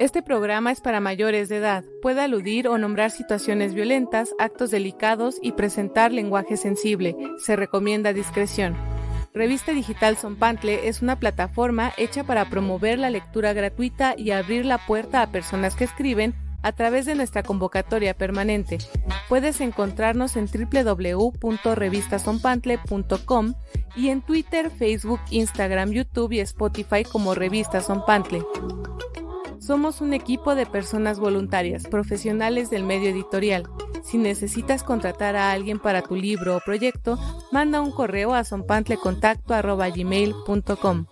Este programa es para mayores de edad. Puede aludir o nombrar situaciones violentas, actos delicados y presentar lenguaje sensible. Se recomienda discreción. Revista Digital Sonpantle es una plataforma hecha para promover la lectura gratuita y abrir la puerta a personas que escriben a través de nuestra convocatoria permanente. Puedes encontrarnos en www.revistasonpantle.com y en Twitter, Facebook, Instagram, YouTube y Spotify como Revista Sonpantle. Somos un equipo de personas voluntarias, profesionales del medio editorial. Si necesitas contratar a alguien para tu libro o proyecto, manda un correo a sonpantlecontacto.gmail.com.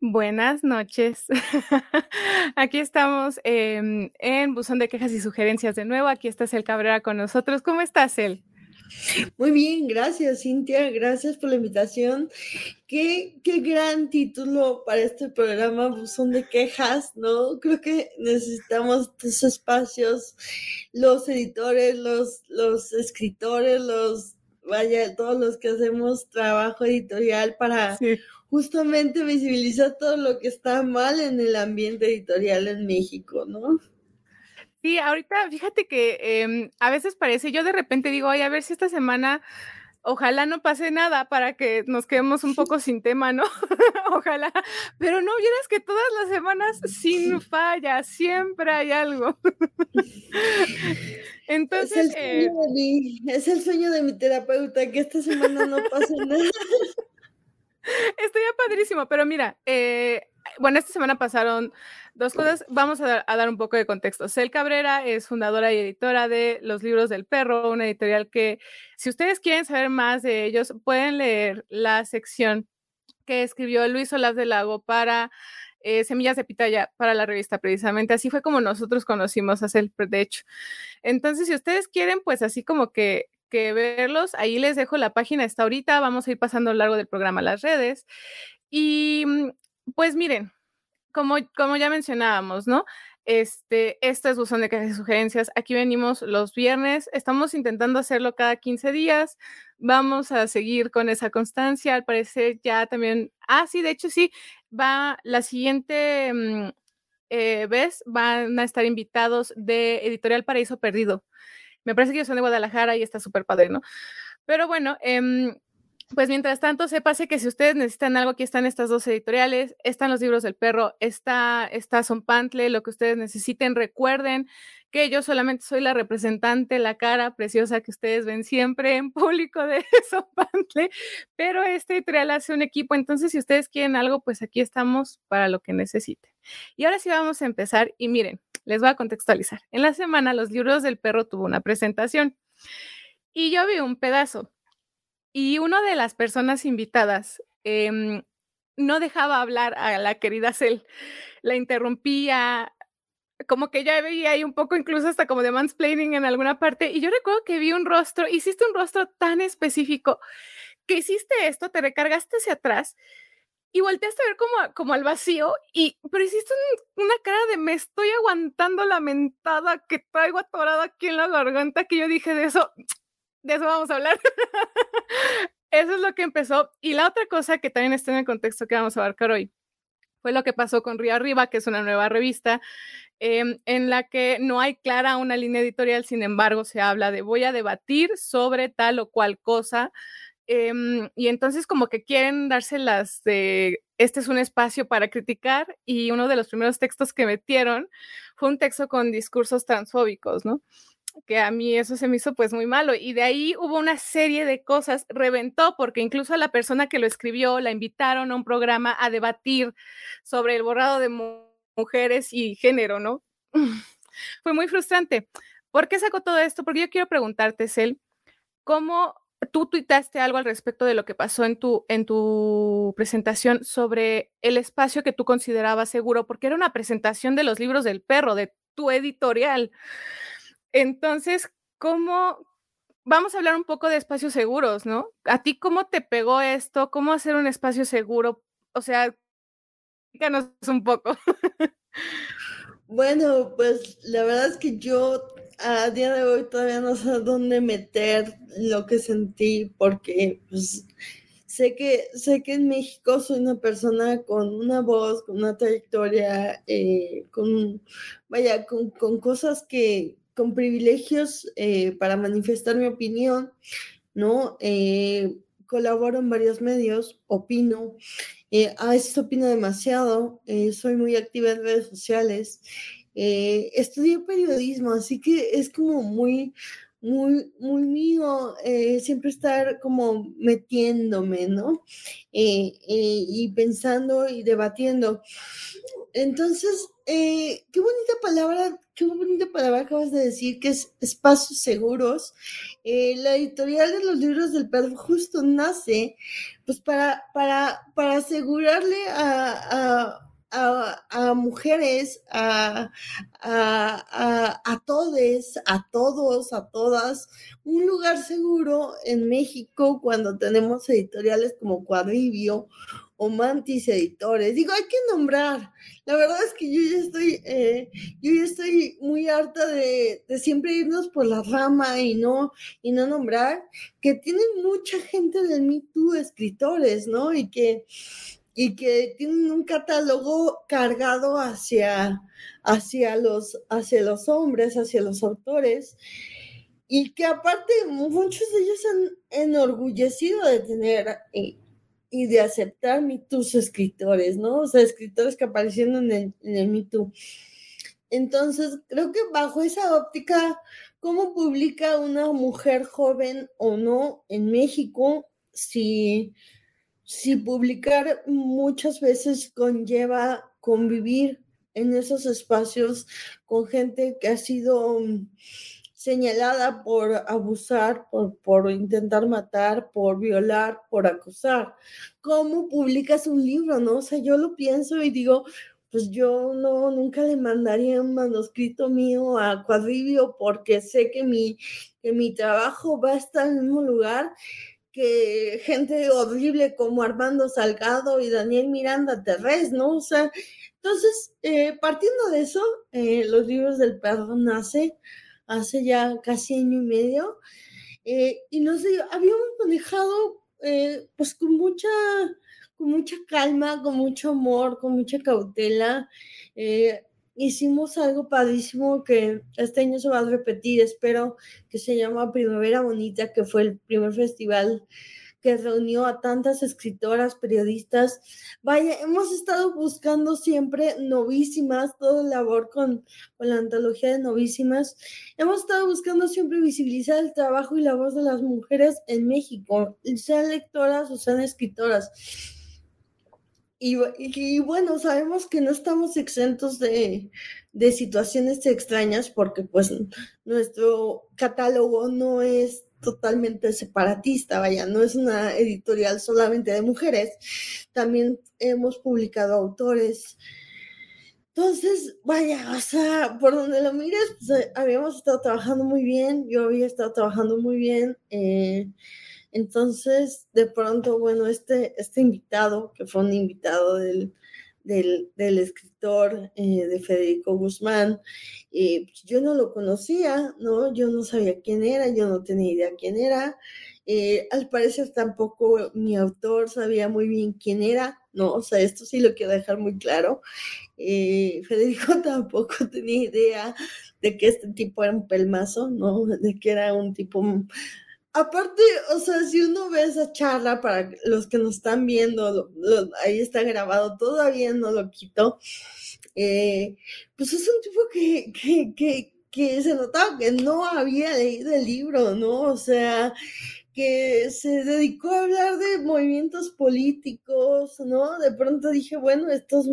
Buenas noches. Aquí estamos em, en Buzón de Quejas y Sugerencias de nuevo. Aquí está El Cabrera con nosotros. ¿Cómo estás, El? Muy bien, gracias Cintia, gracias por la invitación. Qué, qué gran título para este programa, Buzón de Quejas, ¿no? Creo que necesitamos estos espacios, los editores, los, los escritores, los, vaya, todos los que hacemos trabajo editorial para justamente visibilizar todo lo que está mal en el ambiente editorial en México, ¿no? Sí, ahorita fíjate que em, a veces parece, yo de repente digo, ay, a ver si esta semana ojalá no pase nada para que nos quedemos un poco sin tema, ¿no? ojalá, pero no vieras que todas las semanas sin falla, siempre hay algo. Entonces, es el, eh sueño de mi, es el sueño de mi terapeuta que esta semana no pase nada. Estoy padrísimo, pero mira, eh, bueno, esta semana pasaron dos cosas. Vamos a dar, un poco de contexto. Cel Cabrera es fundadora y editora de Los Libros del Perro, una editorial que, si ustedes quieren saber más de ellos, pueden leer la sección que escribió Luis Olaf del Lago para eh, Semillas de Pitaya para la revista, precisamente. Así fue como nosotros conocimos a Cel, de hecho. Entonces, si ustedes quieren, pues así como que verlos. Ahí les dejo la página, está ahorita, vamos a ir pasando a lo largo del programa las redes. Y pues miren, como, como ya mencionábamos, ¿no? Este, es buzón de quejas y sugerencias. Aquí venimos los viernes. Estamos intentando hacerlo cada 15 días. Vamos a seguir con esa constancia. Al parecer ya también. Ah, sí, de hecho sí. Va la siguiente mm, eh, vez. Van a estar invitados de Editorial Paraíso Perdido. Me parece que ellos son de Guadalajara y está súper padre, ¿no? Pero bueno, eh, pues mientras tanto, sépase que si ustedes necesitan algo, aquí están estas dos editoriales, están los libros del perro, está, está Pantle, lo que ustedes necesiten. Recuerden que yo solamente soy la representante, la cara preciosa que ustedes ven siempre en público de Pantle, pero esta editorial hace un equipo, entonces si ustedes quieren algo, pues aquí estamos para lo que necesiten. Y ahora sí vamos a empezar y miren, les voy a contextualizar. En la semana, los libros del perro tuvo una presentación y yo vi un pedazo y una de las personas invitadas em, no dejaba hablar a la querida Cel, la interrumpía, como que ya veía ahí un poco incluso hasta como de mansplaining en alguna parte. Y yo recuerdo que vi un rostro, hiciste un rostro tan específico que hiciste esto, te recargaste hacia atrás y volteaste a ver como, como al vacío, y, pero hiciste una cara de me estoy aguantando la mentada que traigo atorada aquí en la garganta, que yo dije de eso, de eso vamos a hablar. eso es lo que empezó. Y la otra cosa que también está en el contexto que vamos a abarcar hoy fue lo que pasó con Río Arriba, que es una nueva revista em, en la que no hay clara una línea editorial, sin embargo, se habla de voy a debatir sobre tal o cual cosa. Em, y entonces como que quieren dárselas de, este es un espacio para criticar y uno de los primeros textos que metieron fue un texto con discursos transfóbicos, ¿no? Que a mí eso se me hizo pues muy malo. Y de ahí hubo una serie de cosas, reventó porque incluso a la persona que lo escribió la invitaron a un programa a debatir sobre el borrado de mujeres y género, ¿no? Fue muy frustrante. ¿Por qué sacó todo esto? Porque yo quiero preguntarte, Cel, ¿cómo tú tuitaste algo al respecto de lo que pasó en tu, en tu presentación sobre el espacio que tú considerabas seguro? Porque era una presentación de los libros del perro, de tu editorial. Entonces, ¿cómo? Vamos a hablar un poco de espacios seguros, ¿no? ¿A ti cómo te pegó esto? ¿Cómo hacer un espacio seguro? O sea, díganos un poco. Bueno, pues la verdad es que yo a día de hoy todavía no sé dónde meter lo que sentí porque pues sé que, sé que en México soy una persona con una voz, con una trayectoria, eh, con, vaya, con, con, cosas que, con privilegios eh, para manifestar mi opinión, ¿no? Eh, colaboro en varios medios, opino, a veces opino demasiado, soy muy activa en redes sociales, estudié periodismo, así que es como muy muy, muy mío, eh, siempre estar como metiéndome, ¿no? Eh, eh, y pensando y debatiendo. Entonces, qué bonita palabra, qué bonita palabra acabas de decir, que es espacios seguros. la editorial de los libros del perro justo nace, pues para, para, para asegurarle a a, mujeres, a, a, a, todes, a todos, a todas, un lugar seguro en México cuando tenemos editoriales como Cuadribio o Mantis Editores. Digo, hay que nombrar. La verdad es que yo ya estoy, eh, yo ya estoy muy harta de, de, siempre irnos por la rama y no, y no nombrar, que tienen mucha gente del Me Too escritores, ¿no? Y que y que tienen un catálogo cargado hacia, hacia, los, hacia los hombres, hacia los autores, y que aparte muchos de ellos han enorgullecido de tener y, y de aceptar tus escritores, ¿no? O sea, escritores que aparecieron en el, en el Me Entonces, creo que bajo esa óptica, ¿cómo publica una mujer joven o no en México? Si si publicar muchas veces conlleva convivir en esos espacios con gente que ha sido señalada por abusar, por, por, intentar matar, por violar, por acusar. ¿Cómo publicas un libro, no? O sea, yo lo pienso y digo, pues yo no, nunca le mandaría un manuscrito mío a Cuadribio porque sé que mi, que mi trabajo va a estar en mismo lugar que gente horrible como Armando Salgado y Daniel Miranda Terrés, ¿no? O sea, entonces, eh, partiendo de eso, eh, los libros del perro nace hace ya casi año y medio, eh, y no sé, habíamos manejado pues con mucha, con mucha calma, con mucho amor, con mucha cautela hicimos algo padrísimo que este año se va a repetir, espero que se llama Primavera Bonita, que fue el primer festival que reunió a tantas escritoras, periodistas. Vaya, hemos estado buscando siempre novísimas, todo labor con, con, la antología de novísimas. Hemos estado buscando siempre visibilizar el trabajo y la voz de las mujeres en México, sean lectoras o sean escritoras. Y, bueno, sabemos que no estamos exentos de, situaciones extrañas porque pues nuestro catálogo no es totalmente separatista, vaya, no es una editorial solamente de mujeres, también hemos publicado autores. Entonces, vaya, o sea, por donde lo mires, pues, habíamos estado trabajando muy bien, yo había estado trabajando muy bien. Eh, entonces, de pronto, bueno, este, este invitado, que fue un invitado del, del, escritor eh, de Federico Guzmán, eh, pues, yo no lo conocía, ¿no? Yo no sabía quién era, yo no tenía idea quién era. Eh, al parecer tampoco mi autor sabía muy bien quién era, ¿no? O sea, esto sí lo quiero dejar muy claro. Federico tampoco tenía idea de que este tipo era un pelmazo, ¿no? De que era un tipo Aparte, o sea, si uno ve esa charla para los que nos están viendo, ahí está grabado, todavía no lo quito. Eh, pues es un tipo que, que, que, que se notaba que no había leído el libro, ¿no? O sea, que se dedicó a hablar de movimientos políticos, ¿no? De pronto dije, bueno, estos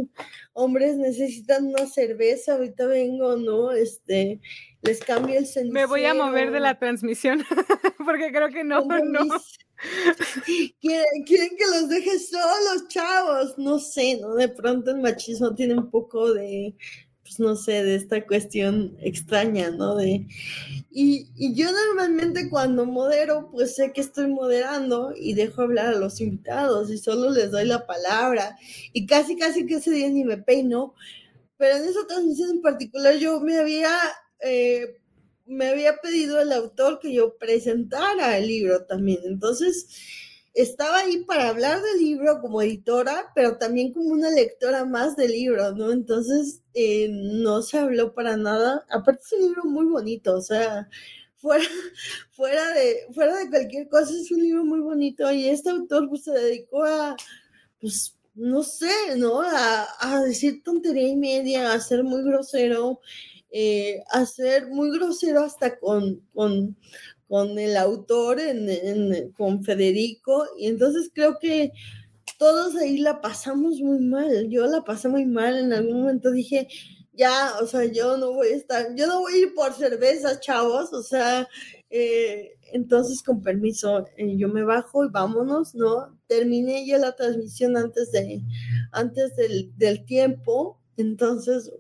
hombres necesitan una cerveza, ahorita vengo, ¿no? Este, les cambio el cenicero. Me voy a mover de la transmisión, porque creo que no, no. ¿Quieren, quieren, que los deje solos, chavos. No sé, ¿no? De pronto el machismo tiene un poco de pues no sé, de esta cuestión extraña, ¿no? De, y, y, yo normalmente cuando modero, pues sé que estoy moderando y dejo hablar a los invitados y solo les doy la palabra y casi, casi que ese día ni me peino, pero en esa transmisión en particular yo me había... Eh, me había pedido el autor que yo presentara el libro también. Entonces, estaba ahí para hablar del libro como editora, pero también como una lectora más del libro, ¿no? Entonces, eh, no se habló para nada. Aparte es un libro muy bonito, o sea, fuera, fuera, de, fuera de cualquier cosa, es un libro muy bonito y este autor pues, se dedicó a, pues, no sé, ¿no? A, decir tontería y media, a ser muy grosero, eh, a ser muy grosero hasta con, con el autor, en, con Federico, y entonces creo que todos ahí la pasamos muy mal, yo la pasé muy mal, en algún momento dije, ya, o sea, yo no voy a estar, yo no voy a ir por cerveza, chavos, o sea, eh, entonces con permiso, eh, yo me bajo y vámonos, ¿no? Terminé ya la transmisión antes de, antes del, del tiempo, entonces,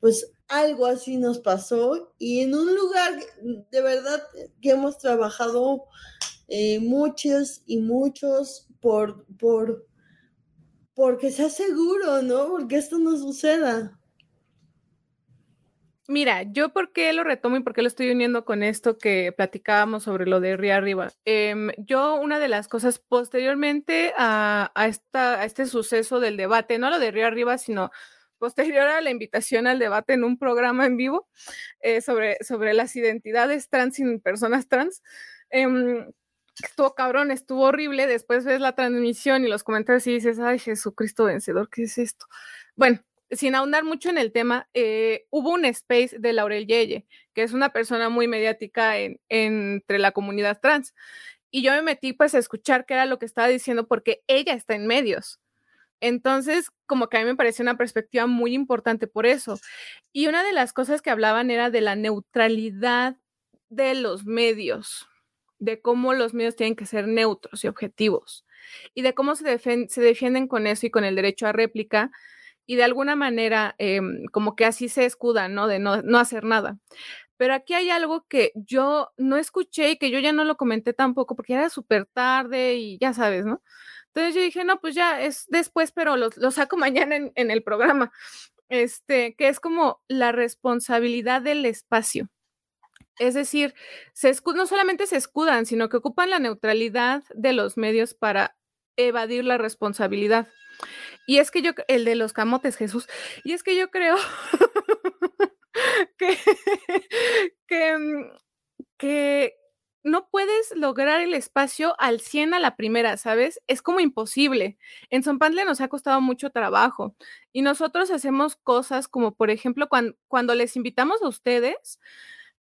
pues algo así nos pasó y en un lugar de verdad que hemos trabajado eh, muchos y muchos por, por, porque sea seguro, ¿no? Porque esto no suceda. Mira, yo por qué lo retomo y por qué lo estoy uniendo con esto que platicábamos sobre lo de Río Arriba. Em, yo una de las cosas posteriormente a, esta, a este suceso del debate, no lo de Río Arriba, sino posterior a la invitación al debate en un programa en vivo eh, sobre, sobre las identidades trans y personas trans. Em, estuvo cabrón, estuvo horrible. Después ves la transmisión y los comentarios y dices, ay, Jesucristo vencedor, ¿qué es esto? Bueno, sin ahondar mucho en el tema, eh, hubo un space de Laurel Yeye, que es una persona muy mediática en, entre la comunidad trans. Y yo me metí pues a escuchar qué era lo que estaba diciendo porque ella está en medios. Entonces, como que a mí me pareció una perspectiva muy importante por eso. Y una de las cosas que hablaban era de la neutralidad de los medios, de cómo los medios tienen que ser neutros y objetivos, y de cómo se, se defienden con eso y con el derecho a réplica, y de alguna manera em, como que así se escudan, ¿no? De no, no hacer nada. Pero aquí hay algo que yo no escuché y que yo ya no lo comenté tampoco porque era súper tarde y ya sabes, ¿no? Entonces yo dije, no, pues ya es después, pero lo, saco mañana en, el programa. Este, que es como la responsabilidad del espacio. Es decir, se no solamente se escudan, sino que ocupan la neutralidad de los medios para evadir la responsabilidad. Y es que yo, el de los camotes, Jesús, y es que yo creo que, que, no puedes lograr el espacio al 100 a la primera, ¿sabes? Es como imposible. En Zompantle nos ha costado mucho trabajo y nosotros hacemos cosas como, por ejemplo, cuando, les invitamos a ustedes,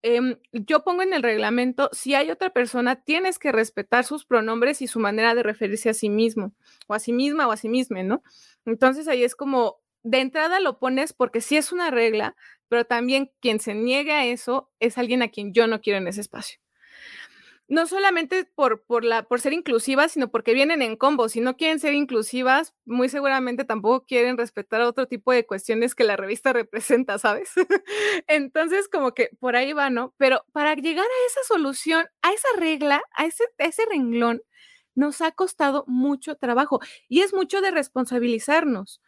em, yo pongo en el reglamento, si hay otra persona, tienes que respetar sus pronombres y su manera de referirse a sí mismo, o a sí misma o a sí misma, ¿no? Entonces ahí es como, de entrada lo pones porque sí es una regla, pero también quien se niegue a eso es alguien a quien yo no quiero en ese espacio no solamente por, por, la, por ser inclusivas, sino porque vienen en combo. Si no quieren ser inclusivas, muy seguramente tampoco quieren respetar otro tipo de cuestiones que la revista representa, ¿sabes? Entonces, como que por ahí va, ¿no? Pero para llegar a esa solución, a esa regla, a ese, ese renglón, nos ha costado mucho trabajo y es mucho de responsabilizarnos.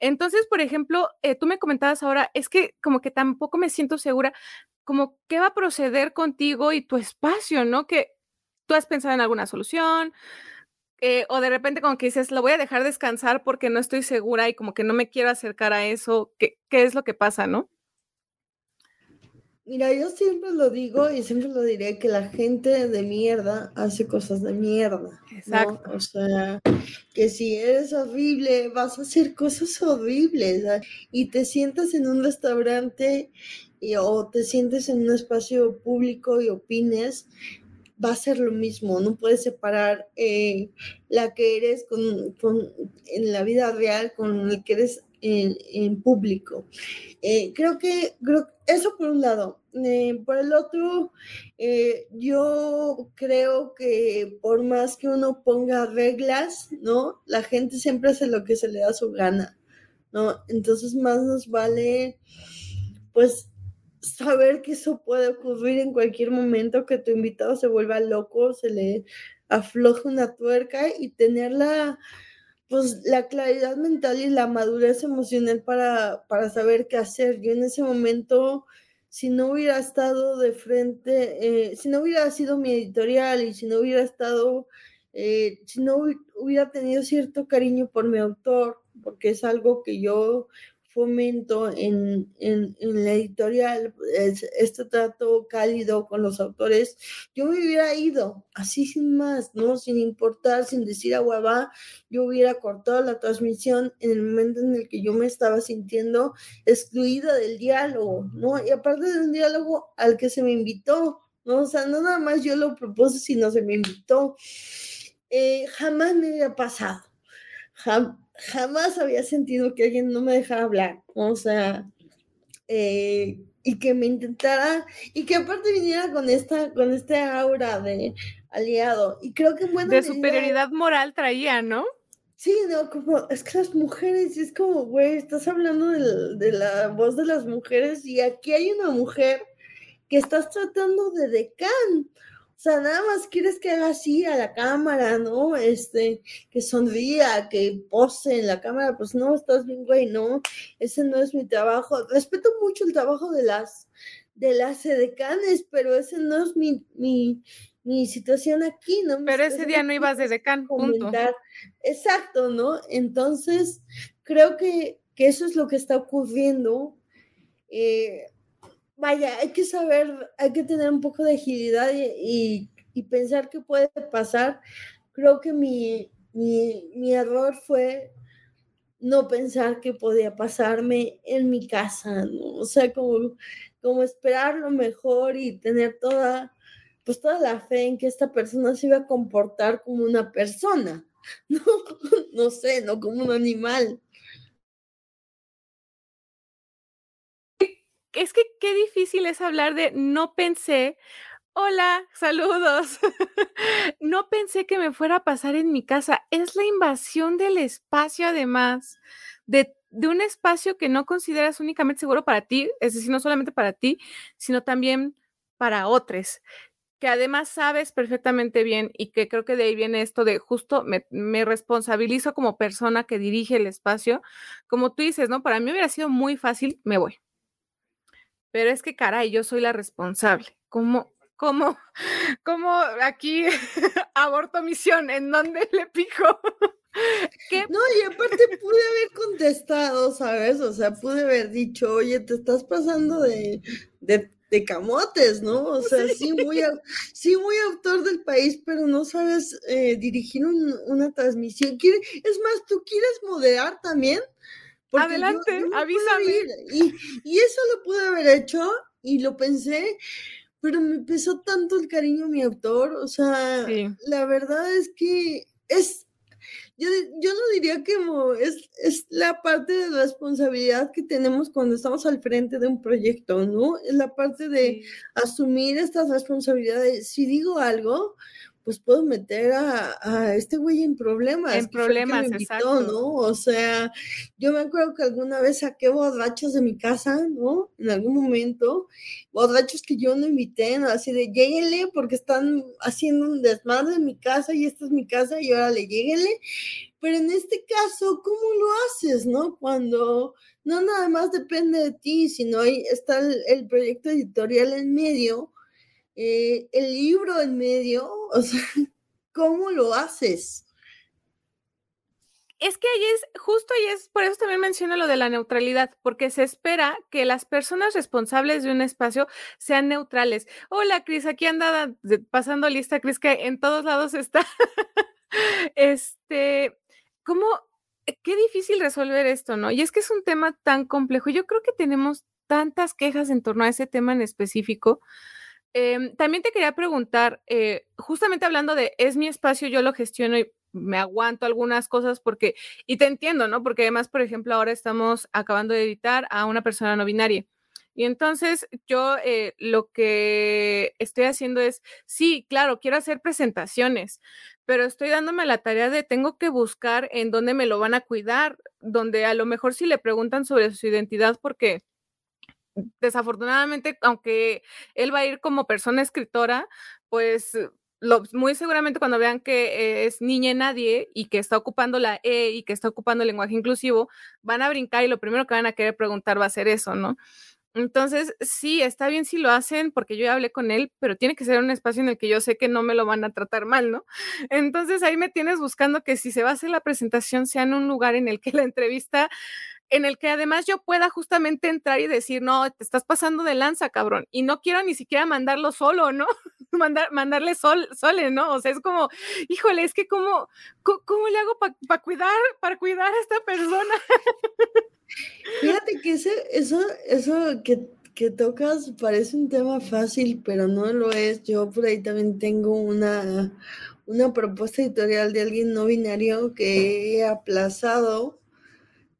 Entonces, por ejemplo, eh, tú me comentabas ahora, es que como que tampoco me siento segura, como qué va a proceder contigo y tu espacio, ¿no? Que tú has pensado en alguna solución, eh, o de repente como que dices, lo voy a dejar descansar porque no estoy segura y como que no me quiero acercar a eso, ¿qué, qué es lo que pasa, no? Mira, yo siempre lo digo y siempre lo diré que la gente de mierda hace cosas de mierda. Exacto. O sea, que si eres horrible, vas a hacer cosas horribles. Y te sientas en un restaurante o te sientes en un espacio público y opines, va a ser lo mismo, no puedes separar eh, la que eres con, en la vida real con el que eres en, público. Eh, creo que eso por un lado. Eh, por el otro, yo creo que por más que uno ponga reglas, ¿no? La gente siempre hace lo que se le da su gana, ¿no? Entonces más nos vale, pues, saber que eso puede ocurrir en cualquier momento, que tu invitado se vuelva loco, se le afloje una tuerca y tener la, pues, la claridad mental y la madurez emocional para, para saber qué hacer. Yo en ese momento, si no hubiera estado de frente, eh, si no hubiera sido mi editorial y si no hubiera estado eh, si no hubiera tenido cierto cariño por mi autor, porque es algo que yo fomento en, en, la editorial, este trato cálido con los autores, yo me hubiera ido así sin más, ¿no? Sin importar, sin decir a hueva, yo hubiera cortado la transmisión en el momento en el que yo me estaba sintiendo excluida del diálogo, ¿no? Y aparte de un diálogo al que se me invitó, ¿no? O sea, no nada más yo lo propuse, sino se me invitó. Eh, jamás me había pasado. Jamás había sentido que alguien no me dejara hablar. O sea, eh, y que me intentara, y que aparte viniera con esta, con este aura de aliado. Y creo que bueno. De superioridad moral traía, ¿no? Sí, no, como, es que las mujeres, es como, güey, estás hablando de, de la voz de las mujeres y aquí hay una mujer que estás tratando de decán. O sea, nada más quieres que haga así a la cámara, ¿no? Este, que sonría, que pose en la cámara, pues no, estás bien, güey, no, ese no es mi trabajo. Respeto mucho el trabajo de las, de las edecanes, pero ese no es mi, mi, mi situación aquí, ¿no? Pero ese día no ibas de decán, punto. Exacto, ¿no? Entonces, creo que, que eso es lo que está ocurriendo. Eh, vaya, hay que saber, hay que tener un poco de agilidad y, pensar qué puede pasar. Creo que mi, error fue no pensar que podía pasarme en mi casa, ¿no? O sea, como, esperar lo mejor y tener toda, pues toda la fe en que esta persona se iba a comportar como una persona, no, no sé, no como un animal. Es que qué difícil es hablar de no pensé, hola, saludos, no pensé que me fuera a pasar en mi casa. Es la invasión del espacio además, de, de un espacio que no consideras únicamente seguro para ti, es decir, no solamente para ti, sino también para otros que además sabes perfectamente bien y que creo que de ahí viene esto de justo me, me, responsabilizo como persona que dirige el espacio, como tú dices, ¿no? Para mí hubiera sido muy fácil, me voy pero es que caray, yo soy la responsable. ¿Cómo, cómo, cómo aquí aborto misión? ¿En dónde le pico? No, y aparte pude haber contestado, ¿sabes? O sea, pude haber dicho, oye, te estás pasando de, de, camotes, ¿no? O sea, sí. muy, sí, muy autor del país, pero no sabes eh, dirigir una transmisión. Es más, ¿tú quieres moderar también? Adelante, avísame. Y, y, eso lo pude haber hecho y lo pensé, pero me pesó tanto el cariño a mi autor. O sea, la verdad es que es, yo, yo no diría que es, es la parte de responsabilidad que tenemos cuando estamos al frente de un proyecto, ¿no? Es la parte de asumir estas responsabilidades. Si digo algo, pues puedo meter a, este güey en problemas. En problemas, exacto. ¿no? O sea, yo me acuerdo que alguna vez saqué borrachos de mi casa, ¿no? En algún momento, borrachos que yo no invité, ¿no? Así de, lléguenle porque están haciendo un desmadre en mi casa y esta es mi casa y órale, lléguenle. Pero en este caso, ¿cómo lo haces, no? Cuando no nada más depende de ti, sino ahí está el proyecto editorial en medio, eh, el libro en medio, o sea, ¿cómo lo haces? Es que ahí es, justo ahí es, por eso también menciono lo de la neutralidad, porque se espera que las personas responsables de un espacio sean neutrales. Hola, Cris, aquí anda pasando lista, Cris, que en todos lados está. este, ¿cómo? Qué difícil resolver esto, ¿no? Y es que es un tema tan complejo. Yo creo que tenemos tantas quejas en torno a ese tema en específico. Em, también te quería preguntar, eh, justamente hablando de es mi espacio, yo lo gestiono y me aguanto algunas cosas porque, y te entiendo, ¿no? Porque además, por ejemplo, ahora estamos acabando de editar a una persona no binaria. Y entonces yo eh, lo que estoy haciendo es, sí, claro, quiero hacer presentaciones, pero estoy dándome la tarea de tengo que buscar en dónde me lo van a cuidar, donde a lo mejor si le preguntan sobre su identidad, porque desafortunadamente, aunque él va a ir como persona escritora, pues muy seguramente cuando vean que es niña nadie y que está ocupando la E y que está ocupando el lenguaje inclusivo, van a brincar y lo primero que van a querer preguntar va a ser eso, ¿no? Entonces, sí, está bien si lo hacen porque yo ya hablé con él, pero tiene que ser un espacio en el que yo sé que no me lo van a tratar mal, ¿no? Entonces ahí me tienes buscando que si se va a la presentación sea en un lugar en el que la entrevista en el que además yo pueda justamente entrar y decir, no, te estás pasando de lanza, cabrón, y no quiero ni siquiera mandarlo solo, ¿no? Mandar, mandarle sol, sole, ¿no? O sea, es como, híjole, es que cómo, cómo, le hago para cuidar, para cuidar a esta persona. Fíjate que ese, eso, eso que, que tocas parece un tema fácil, pero no lo es. Yo por ahí también tengo una, una propuesta editorial de alguien no binario que he aplazado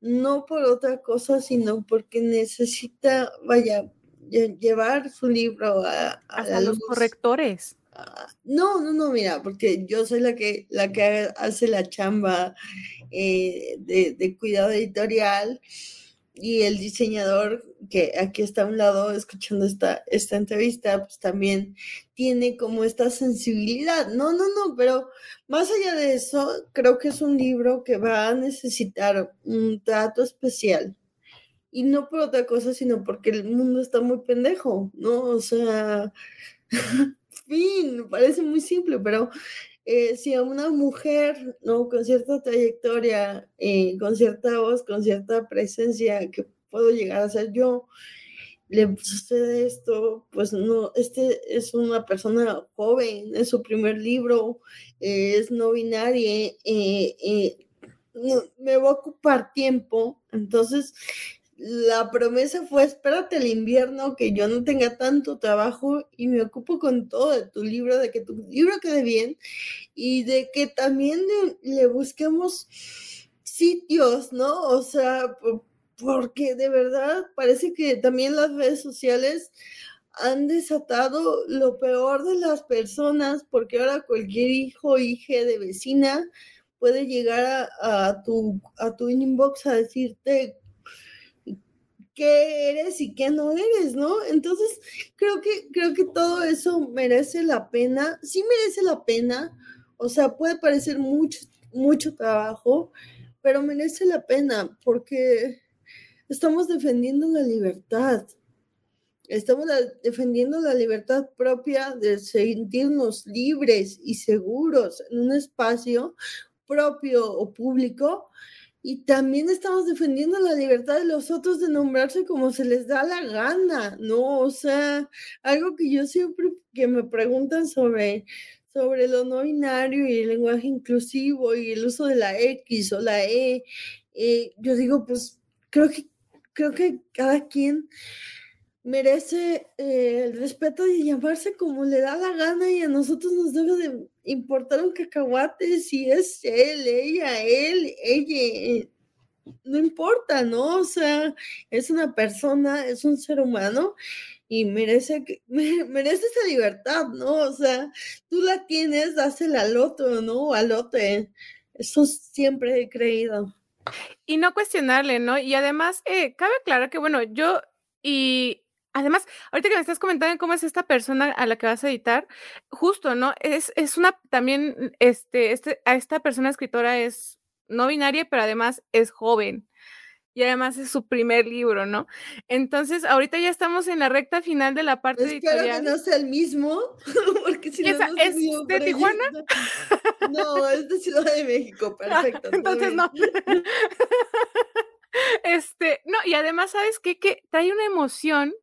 no por otra cosa, sino porque necesita, vaya, llevar su libro a, a, los correctores. Ah, no, no, no, mira, porque yo soy la que, la que hace la chamba eh, de, de, cuidado editorial y el diseñador que aquí está a un lado escuchando esta, esta entrevista, pues también tiene como esta sensibilidad. No, no, no, pero más allá de eso, creo que es un libro que va a necesitar un trato especial. Y no por otra cosa, sino porque el mundo está muy pendejo, ¿no? O sea, fin, parece muy simple, pero eh, si a una mujer, ¿no? Con cierta trayectoria, eh, con cierta voz, con cierta presencia que puedo llegar a ser yo, le sucede esto, pues no, este es una persona joven, es su primer libro, eh, es no binaria, me va a ocupar tiempo, entonces la promesa fue, espérate el invierno, que yo no tenga tanto trabajo y me ocupo con todo tu libro, de que tu libro quede bien y de que también le, busquemos sitios, ¿no? O sea, porque de verdad parece que también las redes sociales han desatado lo peor de las personas, porque ahora cualquier hijo o hija de vecina puede llegar a, tu, a tu inbox a decirte qué eres y qué no eres, ¿no? Entonces, creo que, creo que todo eso merece la pena, sí merece la pena, o sea, puede parecer mucho, mucho trabajo, pero merece la pena porque estamos defendiendo la libertad. Estamos defendiendo la libertad propia de sentirnos libres y seguros en un espacio propio o público y también estamos defendiendo la libertad de los otros de nombrarse como se les da la gana, ¿no? O sea, algo que yo siempre que me preguntan sobre, sobre lo no binario y el lenguaje inclusivo y el uso de la X o la E, eh, yo digo, pues creo que, creo que cada quien merece eh, el respeto de llamarse como le da la gana y a nosotros nos debe de importar un cacahuate si es él, ella, él, ella, eh, no importa, ¿no? O sea, es una persona, es un ser humano y merece, merece esa libertad, ¿no? O sea, tú la tienes, dásela al otro, ¿no? Al otro. Eso siempre he creído. Y no cuestionarle, ¿no? Y además, eh, cabe aclarar que, bueno, yo y Además, ahorita que me estás comentando cómo es esta persona a la que vas a editar, justo, ¿no? Es, es una también, este, este, a esta persona escritora es no binaria, pero además es joven. Y además es su primer libro, ¿no? Entonces, ahorita ya estamos en la recta final de la parte Espero que no sea el mismo, porque si no, ¿Es de Tijuana? No, es de Ciudad de México, perfecto. entonces no. Este, no, y además, ¿sabes qué? Que trae una emoción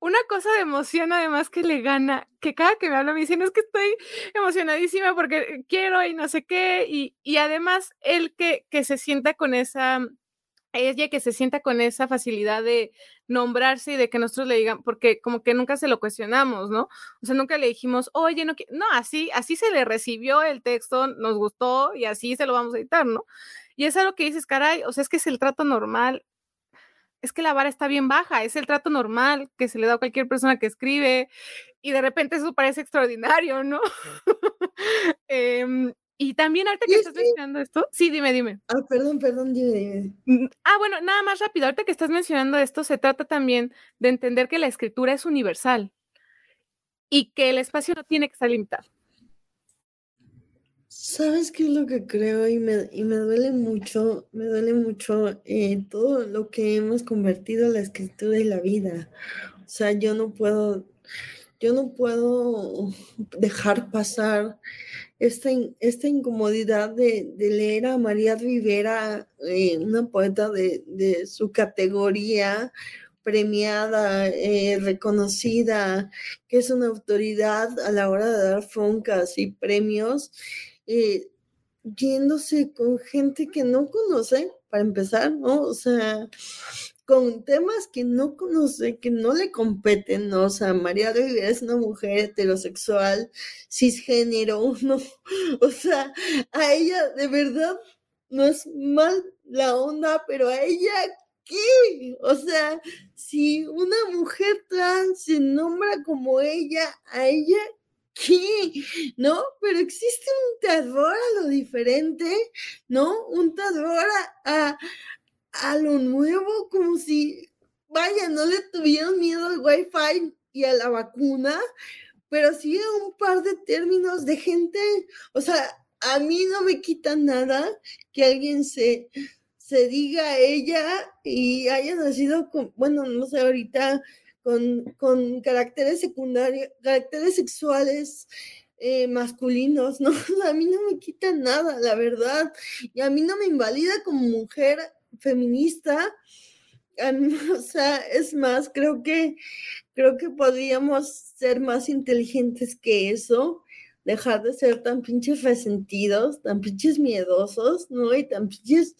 una cosa de emoción además que le gana, que cada que me habla me dicen es que estoy emocionadísima porque quiero y no sé qué, y, y además él que, que se sienta con esa, ella que se sienta con esa facilidad de nombrarse y de que nosotros le digan, porque como que nunca se lo cuestionamos, ¿no? O sea, nunca le dijimos, oye, no, no, así, así se le recibió el texto, nos gustó y así se lo vamos a editar, ¿no? Y es algo que dices, caray, o sea, es que es el trato normal, es que la vara está bien baja, es el trato normal que se le da a cualquier persona que escribe y de repente eso parece extraordinario, ¿no? Em, y también ahorita que estás mencionando esto, sí, dime, dime. Ah, perdón, perdón, dime, dime. Mm, ah, bueno, nada más rápido, ahorita que estás mencionando esto, se trata también de entender que la escritura es universal y que el espacio no tiene que estar limitado. ¿Sabes qué es lo que creo? Y me, y me duele mucho, me duele mucho eh, todo lo que hemos convertido la escritura y la vida. O sea, yo no puedo, yo no puedo dejar pasar esta, esta incomodidad de, leer a María Rivera, eh, una poeta de, de, su categoría, premiada, eh, reconocida, que es una autoridad a la hora de dar foncas y premios, eh, yéndose con gente que no conoce, para empezar, ¿no? O sea, con temas que no conoce, que no le competen, ¿no? O sea, María Rivera es una mujer heterosexual, cisgénero, ¿no? O sea, a ella de verdad no es mal la onda, pero a ella, ¿qué? O sea, si una mujer trans se nombra como ella, a ella, ¿No? Pero existe un terror a lo diferente, ¿no? Un terror a, a lo nuevo, como si, vaya, no le tuvieron miedo al wifi y a la vacuna, pero sí a un par de términos de gente, o sea, a mí no me quita nada que alguien se, se diga ella y haya nacido con, bueno, no sé, ahorita con, con caracteres secundarios, caracteres sexuales eh, masculinos, ¿no? A mí no me quita nada, la verdad. Y a mí no me invalida como mujer feminista. O sea, es más, creo que, creo que podríamos ser más inteligentes que eso, dejar de ser tan pinches resentidos, tan pinches miedosos, ¿no? Y tan pinches,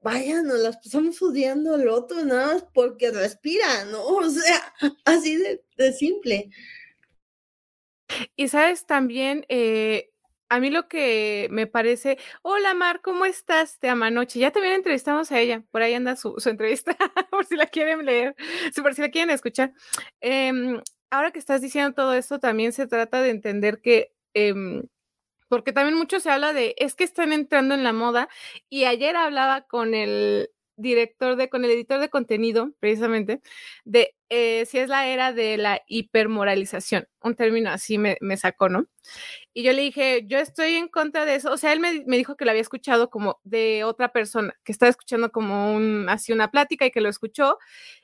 vaya, nos las pasamos odiando al otro nada más porque respira, ¿no? O sea, así de, simple. Y sabes también, eh, a mí lo que me parece, hola Mar, ¿cómo estás? Te amanoche. Ya también entrevistamos a ella, por ahí anda su, entrevista, por si la quieren leer, por si la quieren escuchar. Em, ahora que estás diciendo todo esto, también se trata de entender que, em, porque también mucho se habla de, es que están entrando en la moda, y ayer hablaba con el director de, con el editor de contenido, precisamente, de eh, si es la era de la hipermoralización, un término así me, me, sacó, ¿no? Y yo le dije, yo estoy en contra de eso, o sea, él me, me, dijo que lo había escuchado como de otra persona, que estaba escuchando como un, así una plática y que lo escuchó,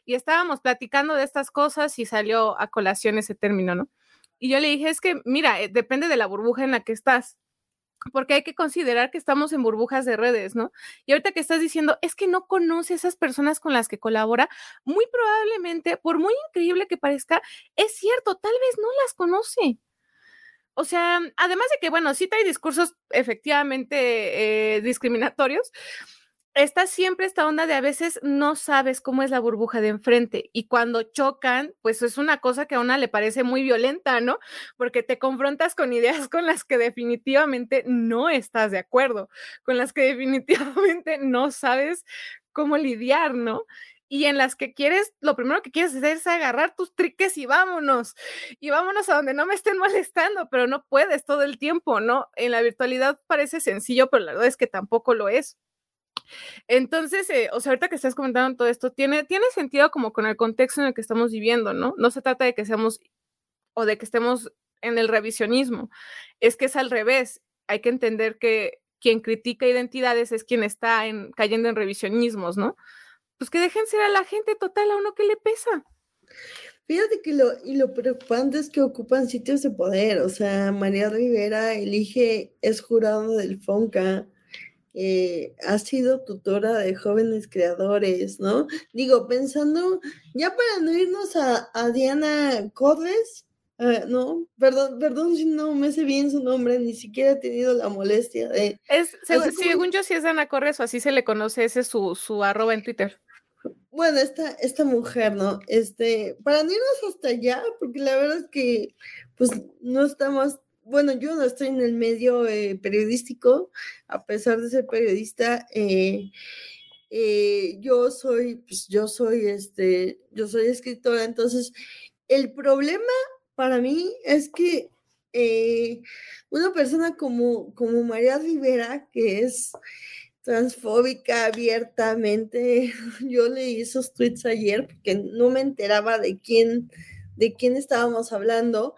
y estábamos platicando de estas cosas y salió a colación ese término, ¿no? Y yo le dije, es que, mira, eh, depende de la burbuja en la que estás porque hay que considerar que estamos en burbujas de redes, ¿no? Y ahorita que estás diciendo, es que no conoce a esas personas con las que colabora, muy probablemente, por muy increíble que parezca, es cierto, tal vez no las conoce. O sea, además de que, bueno, sí hay discursos efectivamente eh, discriminatorios, está siempre esta onda de a veces no sabes cómo es la burbuja de enfrente y cuando chocan, pues es una cosa que a una le parece muy violenta, ¿no? Porque te confrontas con ideas con las que definitivamente no estás de acuerdo, con las que definitivamente no sabes cómo lidiar, ¿no? y en las que quieres, lo primero que quieres hacer es agarrar tus triques y vámonos, y vámonos a donde no me estén molestando, pero no puedes todo el tiempo, ¿no? En la virtualidad parece sencillo, pero la verdad es que tampoco lo es. Entonces, eh, o sea, ahorita que estás comentando todo esto, tiene, tiene sentido como con el contexto en el que estamos viviendo, ¿no? No se trata de que seamos o de que estemos en el revisionismo, es que es al revés. Hay que entender que quien critica identidades es quien está en, cayendo en revisionismos, ¿no? Pues que dejen ser a la gente total a uno que le pesa. Fíjate que y lo preocupante es que ocupan sitios de poder, o sea, María Rivera elige, es jurado del FONCA, eh, ha sido tutora de jóvenes creadores, ¿no? Digo, pensando, ya para no irnos a, Diana Corres, ah, no, perdón, perdón si no me sé bien su nombre, ni siquiera he tenido la molestia de... Es, según, yo, si es Diana Corres o así se le conoce, ese es su, su arroba en Twitter. Bueno, esta, esta mujer, ¿no? Este, para no irnos hasta allá, porque la verdad es que, pues, no estamos bueno, yo no estoy en el medio eh, periodístico, a pesar de ser periodista, eh, eh, yo soy, pues yo soy, este, yo soy escritora, entonces el problema para mí es que una persona como, como María Rivera, que es transfóbica abiertamente, yo leí esos tweets ayer porque no me enteraba de quién, de quién estábamos hablando,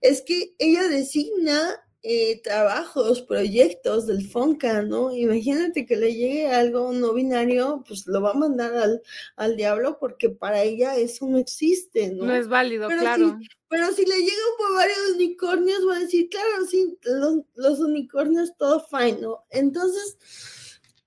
es que ella designa eh, trabajos, proyectos del FONCA, ¿no? Imagínate que le llegue algo no binario, pues lo va a mandar al, al diablo porque para ella eso no existe, ¿no? No es válido, claro. pero si le llega por varios unicornios, va a decir, claro, sí, los, los unicornios, todo fine, ¿no? Entonces,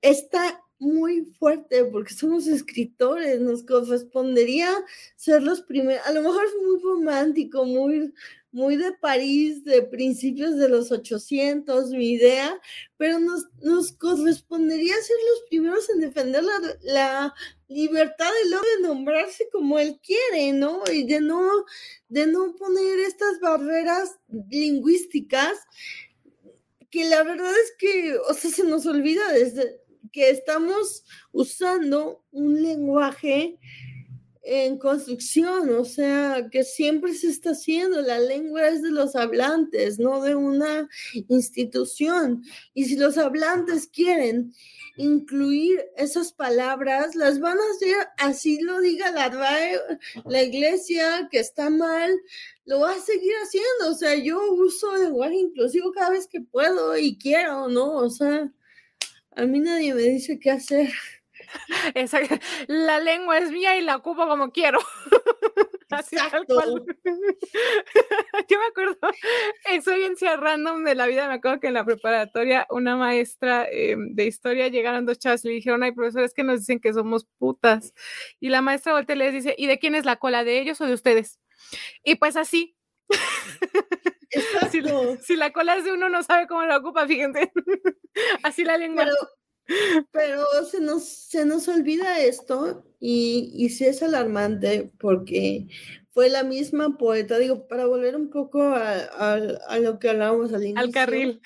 está muy fuerte porque somos escritores, nos correspondería ser los primeros, a lo mejor es muy romántico, muy, muy de París, de principios de los 800, mi idea, pero nos, nos correspondería ser los primeros en defender la, la libertad del hombre de nombrarse como él quiere, ¿no? Y de no, de no poner estas barreras lingüísticas que la verdad es que, o sea, se nos olvida desde que estamos usando un lenguaje en construcción, o sea, que siempre se está haciendo. La lengua es de los hablantes, no de una institución. Y si los hablantes quieren incluir esas palabras, las van a hacer, así lo diga la la iglesia, que está mal, lo va a seguir haciendo. O sea, yo uso lenguaje inclusivo cada vez que puedo y quiero, ¿no? O sea, a mí nadie me dice qué hacer. Esa, la lengua es mía y la ocupo como quiero. Así tal cual. Yo me acuerdo, experiencia random de la vida, me acuerdo que en la preparatoria una maestra em, de historia llegaron dos chavos y le dijeron, ay, profesores que nos dicen que somos putas. Y la maestra voltea y les dice, ¿y de quién es la cola? ¿De ellos o de ustedes? Y pues así. Si, si, la cola es de uno, no sabe cómo la ocupa, fíjense. así la lengua. Pero se nos, se nos olvida esto y, y sí es alarmante porque fue la misma poeta, digo, para volver un poco a, a, lo que hablábamos al inicio. Al carril.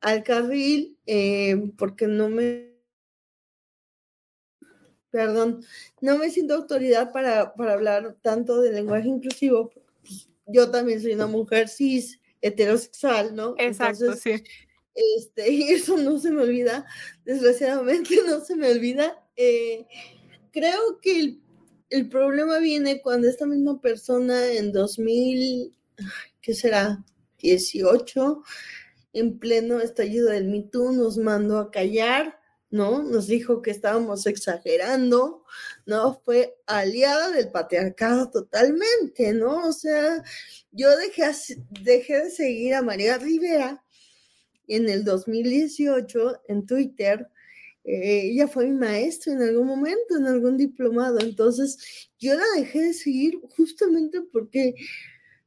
Al carril, eh, porque no me... Perdón, no me siento autoridad para, para hablar tanto de lenguaje inclusivo. Yo también soy una mujer cis, heterosexual, ¿no? Exacto, sí este, y eso no se me olvida, desgraciadamente no se me olvida. Eh, creo que el, problema viene cuando esta misma persona en 2000, ¿qué será? 18, en pleno estallido del Me nos mandó a callar, ¿no? Nos dijo que estábamos exagerando, ¿no? Fue aliada del patriarcado totalmente, ¿no? O sea, yo dejé, dejé de seguir a María Rivera en el 2018 en Twitter. Eh, ella fue mi maestra en algún momento, en algún diplomado. Entonces, yo la dejé de seguir justamente porque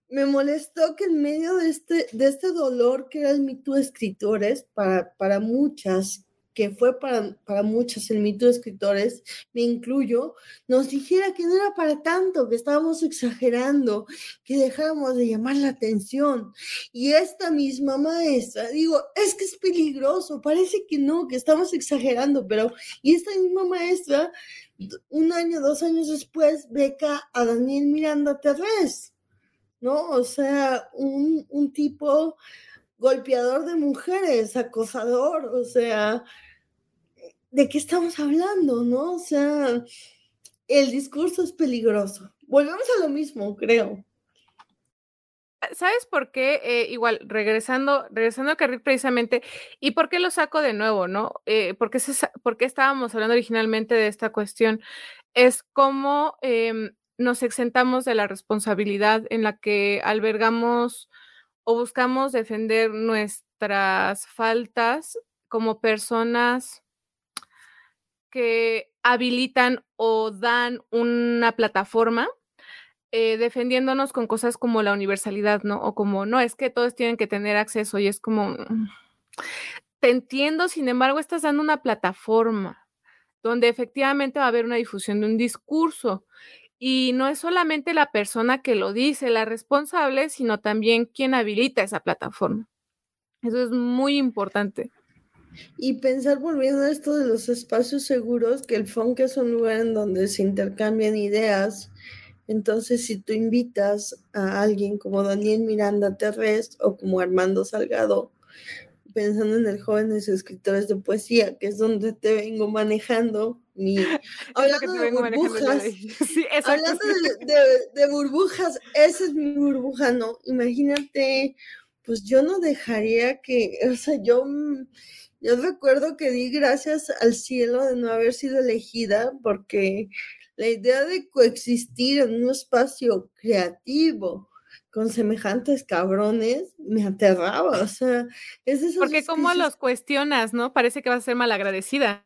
me molestó que en medio de este, de este dolor que era el mito de escritores para, para muchas que fue para, para muchos el mito de escritores, me incluyo, nos dijera que no era para tanto, que estábamos exagerando, que dejáramos de llamar la atención. Y esta misma maestra, digo, es que es peligroso, parece que no, que estamos exagerando, pero, y esta misma maestra, un año, dos años después, beca a Daniel Miranda Terrés, ¿no? O sea, un, un tipo golpeador de mujeres, acosador, o sea, ¿de qué estamos hablando, no? O sea, el discurso es peligroso. Volvemos a lo mismo, creo. ¿Sabes por qué? Eh, igual, regresando, regresando a carril precisamente, ¿y por qué lo saco de nuevo, no? Eh, ¿por, qué estábamos hablando originalmente de esta cuestión? Es cómo em, nos exentamos de la responsabilidad en la que albergamos o buscamos defender nuestras faltas como personas que habilitan o dan una plataforma eh, defendiéndonos con cosas como la universalidad, ¿no? O como, no, es que todos tienen que tener acceso y es como, mm, te entiendo, sin embargo, estás dando una plataforma donde efectivamente va a haber una difusión de un discurso y no es solamente la persona que lo dice la responsable, sino también quien habilita esa plataforma. Eso es muy importante. Y pensar, volviendo a esto de los espacios seguros, que el funk es un lugar en donde se intercambian ideas. Entonces, si tú invitas a alguien como Daniel Miranda Terres o como Armando Salgado, pensando en el jóvenes escritores de poesía, que es donde te vengo manejando, mi, hablando de burbujas, hablando de, burbujas, esa es mi burbuja, ¿no? Imagínate, pues yo no dejaría que, o sea, yo, mm, yo recuerdo que di gracias al cielo de no haber sido elegida porque la idea de coexistir en un espacio creativo con semejantes cabrones me aterraba, o sea, es eso. Porque como los cuestionas, ¿no? Parece que vas a ser malagradecida.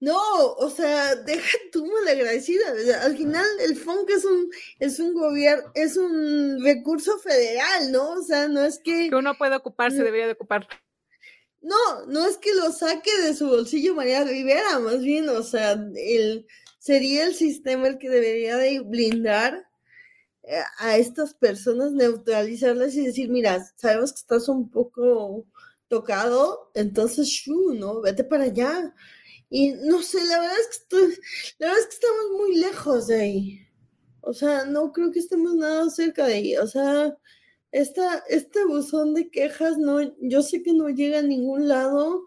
No, o sea, deja tú malagradecida. Al final el funk es un, es un gobierno, es un recurso federal, ¿no? O sea, no es que. Que uno puede ocuparse, debería de ocupar. No, no es que lo saque de su bolsillo María Rivera, más bien, o sea, el, sería el sistema el que debería de blindar a estas personas, neutralizarlas y decir, mira, sabemos que estás un poco tocado, entonces, shu, ¿no? Vete para allá. Y no sé, la verdad es que estoy, la verdad es que estamos muy lejos de ahí. O sea, no creo que estemos nada cerca de ahí. O sea, esta, este buzón de quejas, no, yo sé que no llega a ningún lado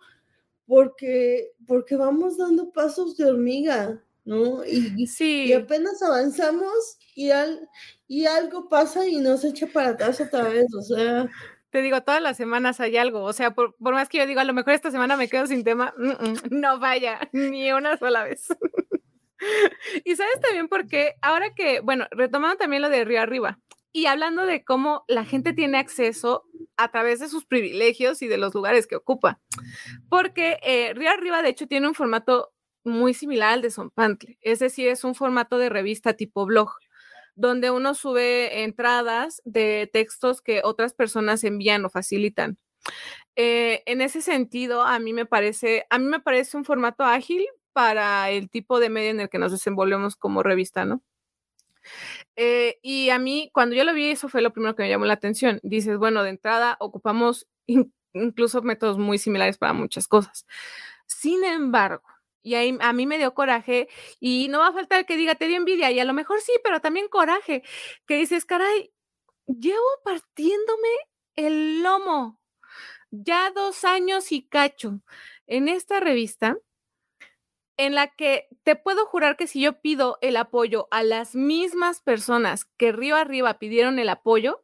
porque, porque vamos dando pasos de hormiga, ¿no? Y, sí. y apenas avanzamos y, al, y algo pasa y nos echa para atrás otra vez. O sea, te digo, todas las semanas hay algo. O sea, por, más que yo digo, a lo mejor esta semana me quedo sin tema, no vaya, ni una sola vez. y sabes también por qué, ahora que, bueno, retomando también lo de Río Arriba y hablando de cómo la gente tiene acceso a través de sus privilegios y de los lugares que ocupa. Porque eh, Río Arriba, de hecho, tiene un formato muy similar al de Pantle, es decir, es un formato de revista tipo blog donde uno sube entradas de textos que otras personas envían o facilitan. Eh, en ese sentido, a mí me parece, a mí me parece un formato ágil para el tipo de medio en el que nos desenvolvemos como revista, ¿no? Eh, y a mí, cuando yo lo vi, eso fue lo primero que me llamó la atención. Dices, bueno, de entrada ocupamos incluso métodos muy similares para muchas cosas. Sin embargo, y ahí a mí me dio coraje y no va a faltar que diga, te dio envidia y a lo mejor sí, pero también coraje, que dices, caray, llevo partiéndome el lomo ya dos años y cacho en esta revista en la que te puedo jurar que si yo pido el apoyo a las mismas personas que Río Arriba pidieron el apoyo,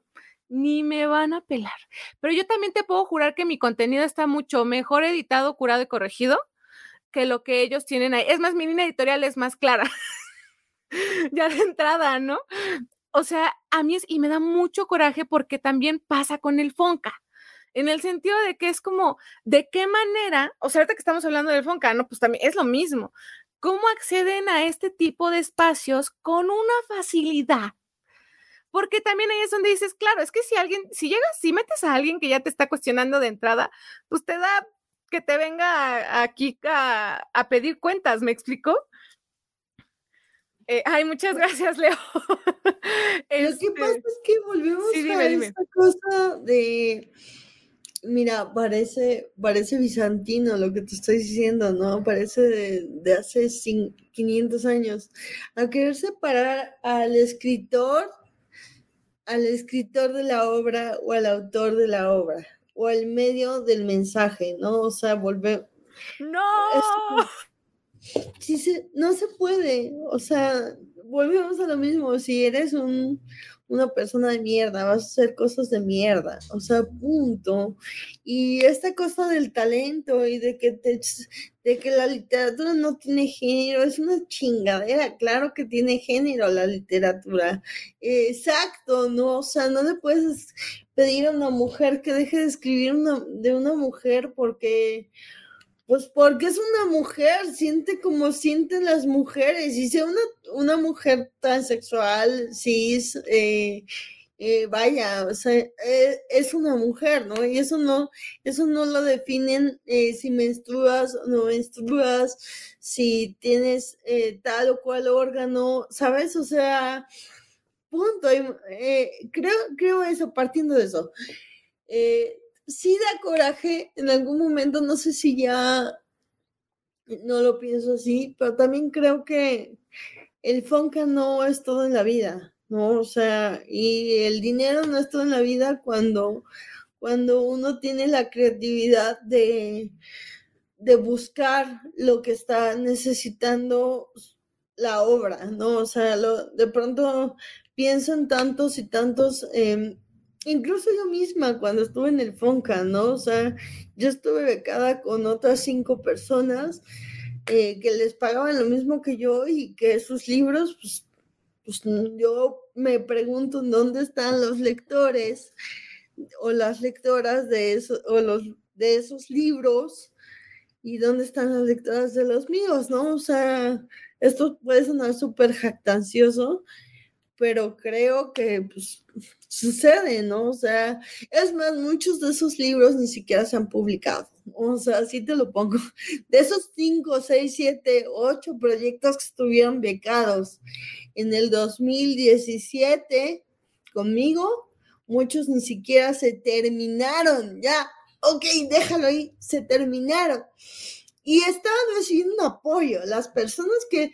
ni me van a pelar. Pero yo también te puedo jurar que mi contenido está mucho mejor editado, curado y corregido que lo que ellos tienen ahí. Es más, mi línea editorial es más clara. ya de entrada, ¿no? O sea, a mí es, y me da mucho coraje porque también pasa con el Fonca, en el sentido de que es como, ¿de qué manera? O sea, ahorita que estamos hablando del Fonca, no, pues también es lo mismo. ¿Cómo acceden a este tipo de espacios con una facilidad? Porque también ahí es donde dices, claro, es que si alguien, si llegas, si metes a alguien que ya te está cuestionando de entrada, pues te da que te venga aquí a, pedir cuentas, ¿me explico? Eh, ay, muchas gracias, Leo. Lo que pasa este, es que volvemos a esta cosa de, mira, parece, parece bizantino lo que te estoy diciendo, ¿no? Parece de, hace 500 años. A querer separar al escritor, al escritor de la obra o al autor de la obra o el medio del mensaje, ¿no? O sea, volver... No. se, no se puede, o sea, volvemos a lo mismo, si eres un, una persona de mierda, vas a hacer cosas de mierda, o sea, punto. Y esta cosa del talento y de que, te, de que la literatura no tiene género, es una chingadera, claro que tiene género la literatura. exacto, ¿no? O sea, no le puedes pedir a una mujer que deje de escribir de una mujer porque pues porque es una mujer, siente como sienten las mujeres, y sea una, una mujer transexual, cis, eh, eh, vaya, o sea, eh, es una mujer, ¿no? Y eso no, eso no lo definen si menstruas o no menstruas, si tienes tal o cual órgano, ¿sabes? O sea, punto. creo, creo eso, partiendo de eso sí da coraje en algún momento, no sé si ya no lo pienso así, pero también creo que el Fonca no es todo en la vida, ¿no? O sea, y el dinero no es todo en la vida cuando, cuando uno tiene la creatividad de, de buscar lo que está necesitando la obra, ¿no? O sea, lo, de pronto pienso en tantos y tantos em, incluso yo misma cuando estuve en el FONCA, ¿no? O sea, yo estuve becada con otras cinco personas eh, que les pagaban lo mismo que yo y que sus libros, pues, pues yo me pregunto dónde están los lectores o las lectoras de, eso, o los, de esos libros y dónde están las lectoras de los míos, ¿no? O sea, esto puede sonar súper jactancioso, pero creo que pues, sucede, ¿no? O sea, es más, muchos de esos libros ni siquiera se han publicado. O sea, así te lo pongo. De esos cinco, seis, siete, ocho proyectos que estuvieron becados en el 2017 conmigo, muchos ni siquiera se terminaron. Ya, ok, déjalo ahí, se terminaron. Y estaban recibiendo apoyo. Las personas que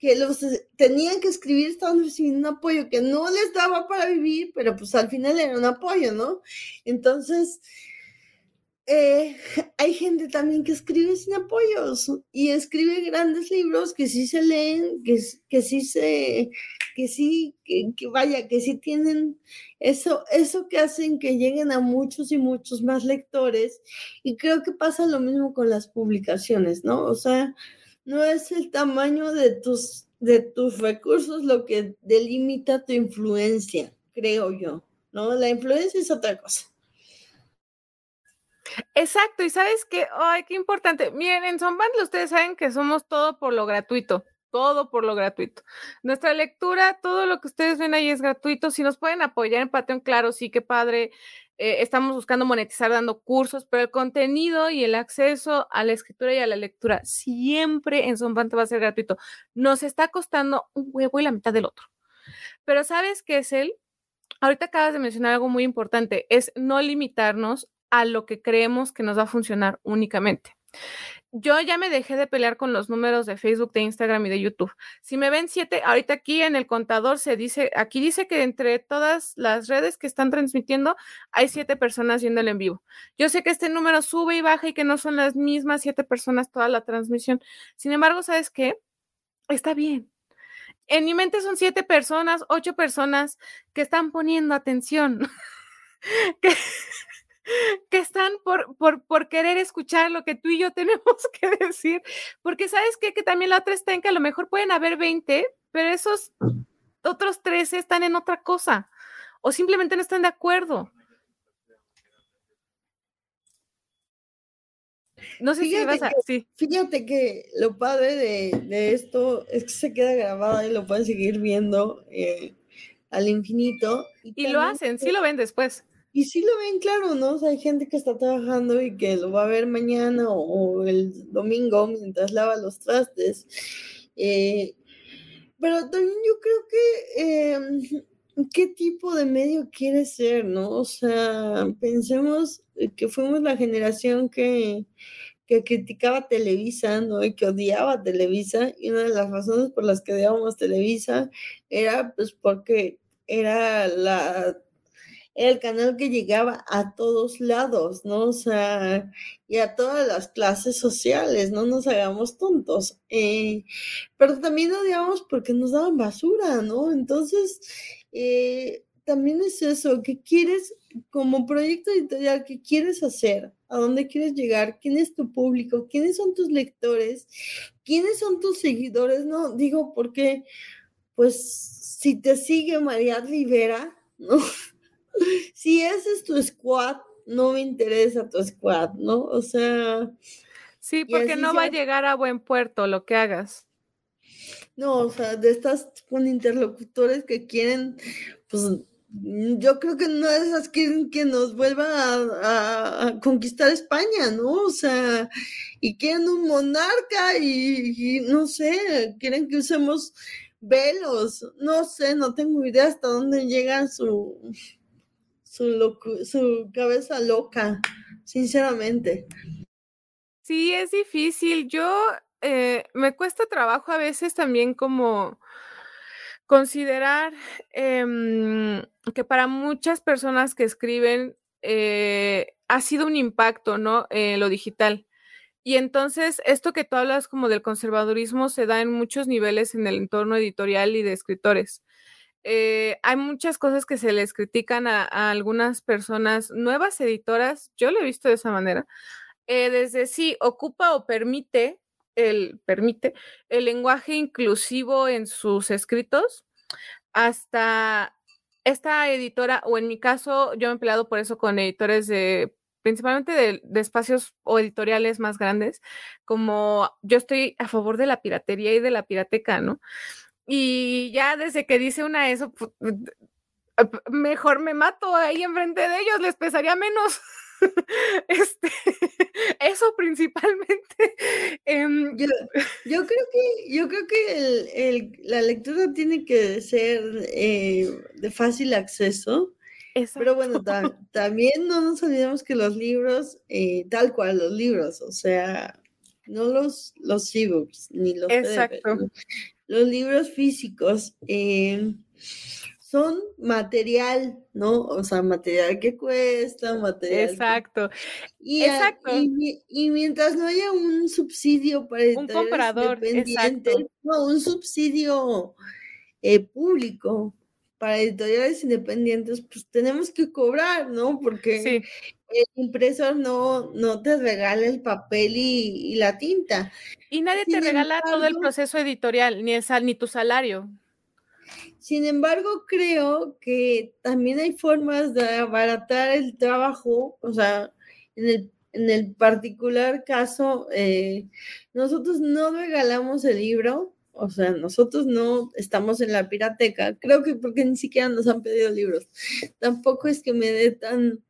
que los tenían que escribir estaban recibiendo un apoyo que no les daba para vivir, pero pues al final era un apoyo, ¿no? Entonces, eh, hay gente también que escribe sin apoyos y escribe grandes libros que sí se leen, que, que sí se, que sí, que, que, vaya, que sí tienen eso, eso que hacen que lleguen a muchos y muchos más lectores. Y creo que pasa lo mismo con las publicaciones, ¿no? O sea, no es el tamaño de tus, de tus recursos lo que delimita tu influencia, creo yo, ¿no? La influencia es otra cosa. Exacto, y sabes qué, ay, qué importante. Miren, en Zomband ustedes saben que somos todo por lo gratuito, todo por lo gratuito. Nuestra lectura, todo lo que ustedes ven ahí es gratuito. Si nos pueden apoyar en Patreon, claro, sí, qué padre. Eh, estamos buscando monetizar dando cursos, pero el contenido y el acceso a la escritura y a la lectura siempre en Zombante va a ser gratuito. Nos está costando un huevo y la mitad del otro. Pero ¿sabes qué es él? Ahorita acabas de mencionar algo muy importante, es no limitarnos a lo que creemos que nos va a funcionar únicamente yo ya me dejé de pelear con los números de Facebook, de Instagram y de YouTube. Si me ven siete, ahorita aquí en el contador se dice, aquí dice que entre todas las redes que están transmitiendo hay siete personas viéndolo en vivo. Yo sé que este número sube y baja y que no son las mismas siete personas toda la transmisión. Sin embargo, ¿sabes qué? Está bien. En mi mente son siete personas, ocho personas que están poniendo atención. que que están por, por, por, querer escuchar lo que tú y yo tenemos que decir, porque sabes qué? que también la otra está en que a lo mejor pueden haber 20, pero esos otros 13 están en otra cosa o simplemente no están de acuerdo. No sé si vas a. sí. Fíjate que lo padre de, de, esto es que se queda grabado y lo pueden seguir viendo eh, al infinito. Y, y lo hacen, sí lo ven después. Y sí lo ven claro, ¿no? Hay gente que está trabajando y que lo va a ver mañana o, el domingo mientras lava los trastes. Eh, pero también yo creo que em, qué tipo de medio quiere ser, ¿no? O sea, pensemos que fuimos la generación que, que criticaba Televisa, ¿no? Y que odiaba Televisa. Y una de las razones por las que odiábamos Televisa era pues porque era la el canal que llegaba a todos lados, ¿no? O sea, y a todas las clases sociales, no nos hagamos tontos. Eh, pero también odiamos porque nos daban basura, ¿no? Entonces, eh, también es eso, ¿qué quieres como proyecto editorial? ¿Qué quieres hacer? ¿A dónde quieres llegar? ¿Quién es tu público? ¿Quiénes son tus lectores? ¿Quiénes son tus seguidores? No, digo porque, pues, si te sigue María Rivera, ¿no? Si ese es tu squad, no me interesa tu squad, ¿no? O sea. Sí, porque no va a llegar a buen puerto lo que hagas. No, o sea, de estas con interlocutores que quieren, pues yo creo que no de esas quieren que nos vuelva a, conquistar España, ¿no? O sea, y quieren un monarca y, y, no sé, quieren que usemos velos, no sé, no tengo idea hasta dónde llega su, su, su cabeza loca, sinceramente. Sí, es difícil. Yo eh, me cuesta trabajo a veces también como considerar em, que para muchas personas que escriben eh, ha sido un impacto, ¿no? Eh, lo digital. Y entonces, esto que tú hablas como del conservadurismo se da en muchos niveles en el entorno editorial y de escritores. Eh, hay muchas cosas que se les critican a, algunas personas, nuevas editoras, yo lo he visto de esa manera, eh, desde si ocupa o permite el, permite el lenguaje inclusivo en sus escritos, hasta esta editora, o en mi caso, yo me he peleado por eso con editores de principalmente de, espacios o editoriales más grandes, como yo estoy a favor de la piratería y de la pirateca, ¿no? Y ya desde que dice una eso, mejor me mato ahí enfrente de ellos, les pesaría menos. este, eso principalmente. Em, yo, creo que, yo creo que la lectura tiene que ser eh, de fácil acceso. Pero bueno, también no nos olvidemos que los libros, eh, tal cual los libros, o sea, no los, los ebooks ni los Exacto. Los libros físicos. Eh, son material, ¿no? O sea, material que cuesta, material. Exacto. Y, exacto. Y, mientras no haya un subsidio para un comprador, exacto. no, un subsidio eh, público para editoriales independientes, pues tenemos que cobrar, ¿no? Porque el impresor no, no te regala el papel y, la tinta. Y nadie te regala todo el proceso editorial, ni, esa, ni tu salario. Sin embargo, creo que también hay formas de abaratar el trabajo, o sea, en el, particular caso, eh, nosotros no regalamos el libro, o sea, nosotros no estamos en la pirateca, creo que porque ni siquiera nos han pedido libros. Tampoco es que me dé tan,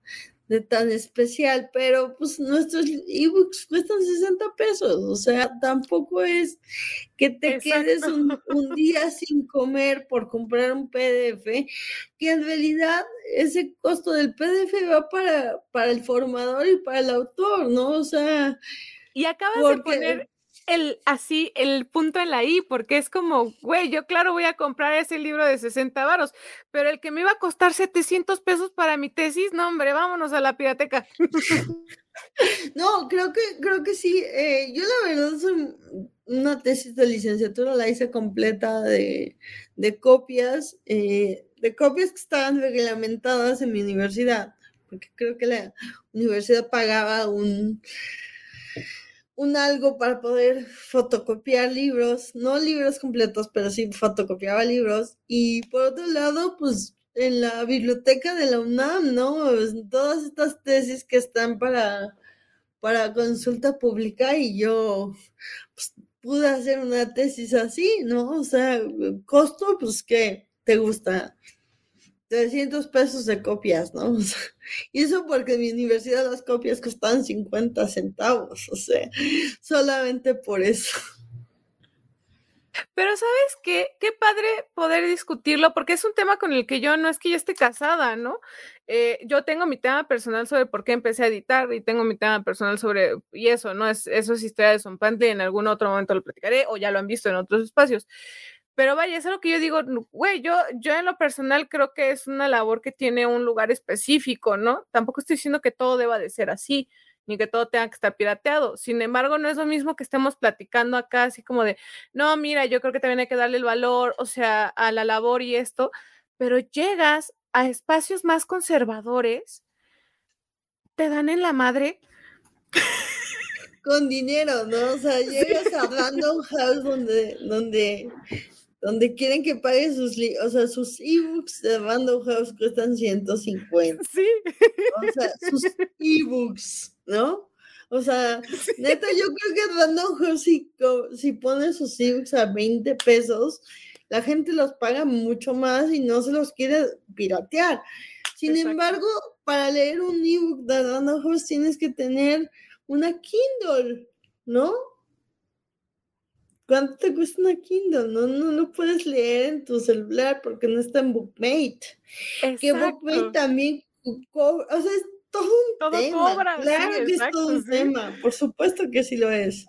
de tan especial, pero pues nuestros ebooks cuestan 60 pesos, o sea, tampoco es que te quedes un, día sin comer por comprar un PDF, que en realidad ese costo del PDF va para, para el formador y para el autor, ¿no? O sea... Y acabas de poner el así el punto en la I, porque es como, güey, yo claro voy a comprar ese libro de 60 varos, pero el que me iba a costar 700 pesos para mi tesis, no, hombre, vámonos a la pirateca. No, creo que, creo que sí. Eh, yo la verdad soy una tesis de licenciatura, la hice completa de, copias, eh, de copias que estaban reglamentadas en mi universidad, porque creo que la universidad pagaba un un algo para poder fotocopiar libros, no libros completos, pero sí fotocopiaba libros. Y por otro lado, pues en la biblioteca de la UNAM, ¿no? Pues, todas estas tesis que están para, para consulta pública y yo pues, pude hacer una tesis así, ¿no? O sea, costo, pues que te gusta 300 pesos de copias, ¿no? y eso porque en mi universidad las copias costaban 50 centavos, o sea, solamente por eso. Pero sabes qué, qué padre poder discutirlo, porque es un tema con el que yo no es que yo esté casada, ¿no? Eh, yo tengo mi tema personal sobre por qué empecé a editar y tengo mi tema personal sobre, y eso, ¿no? Es, eso es historia de Zompante, en algún otro momento lo platicaré o ya lo han visto en otros espacios. Pero vaya, es lo que yo digo, güey, yo, yo en lo personal creo que es una labor que tiene un lugar específico, ¿no? Tampoco estoy diciendo que todo deba de ser así, ni que todo tenga que estar pirateado. Sin embargo, no es lo mismo que estemos platicando acá, así como de, no, mira, yo creo que también hay que darle el valor, o sea, a la labor y esto, pero llegas a espacios más conservadores, te dan en la madre. Con dinero, ¿no? O sea, llegas a Random House donde, donde donde quieren que pague sus, o sea, sus ebooks de Random House cuestan 150. Sí. O sea, sus ebooks, ¿no? O sea, neta, yo creo que Random House, si, si pone sus ebooks a 20 pesos, la gente los paga mucho más y no se los quiere piratear. Sin embargo, para leer un ebook de Random House tienes que tener una Kindle, ¿no? ¿Cuánto te cuesta una Kindle? No, no, no puedes leer en tu celular porque no está en Bookmate. Que Bookmate también cobra, o sea, es todo un tema. Cobra, claro que es todo un tema, por supuesto que sí lo es.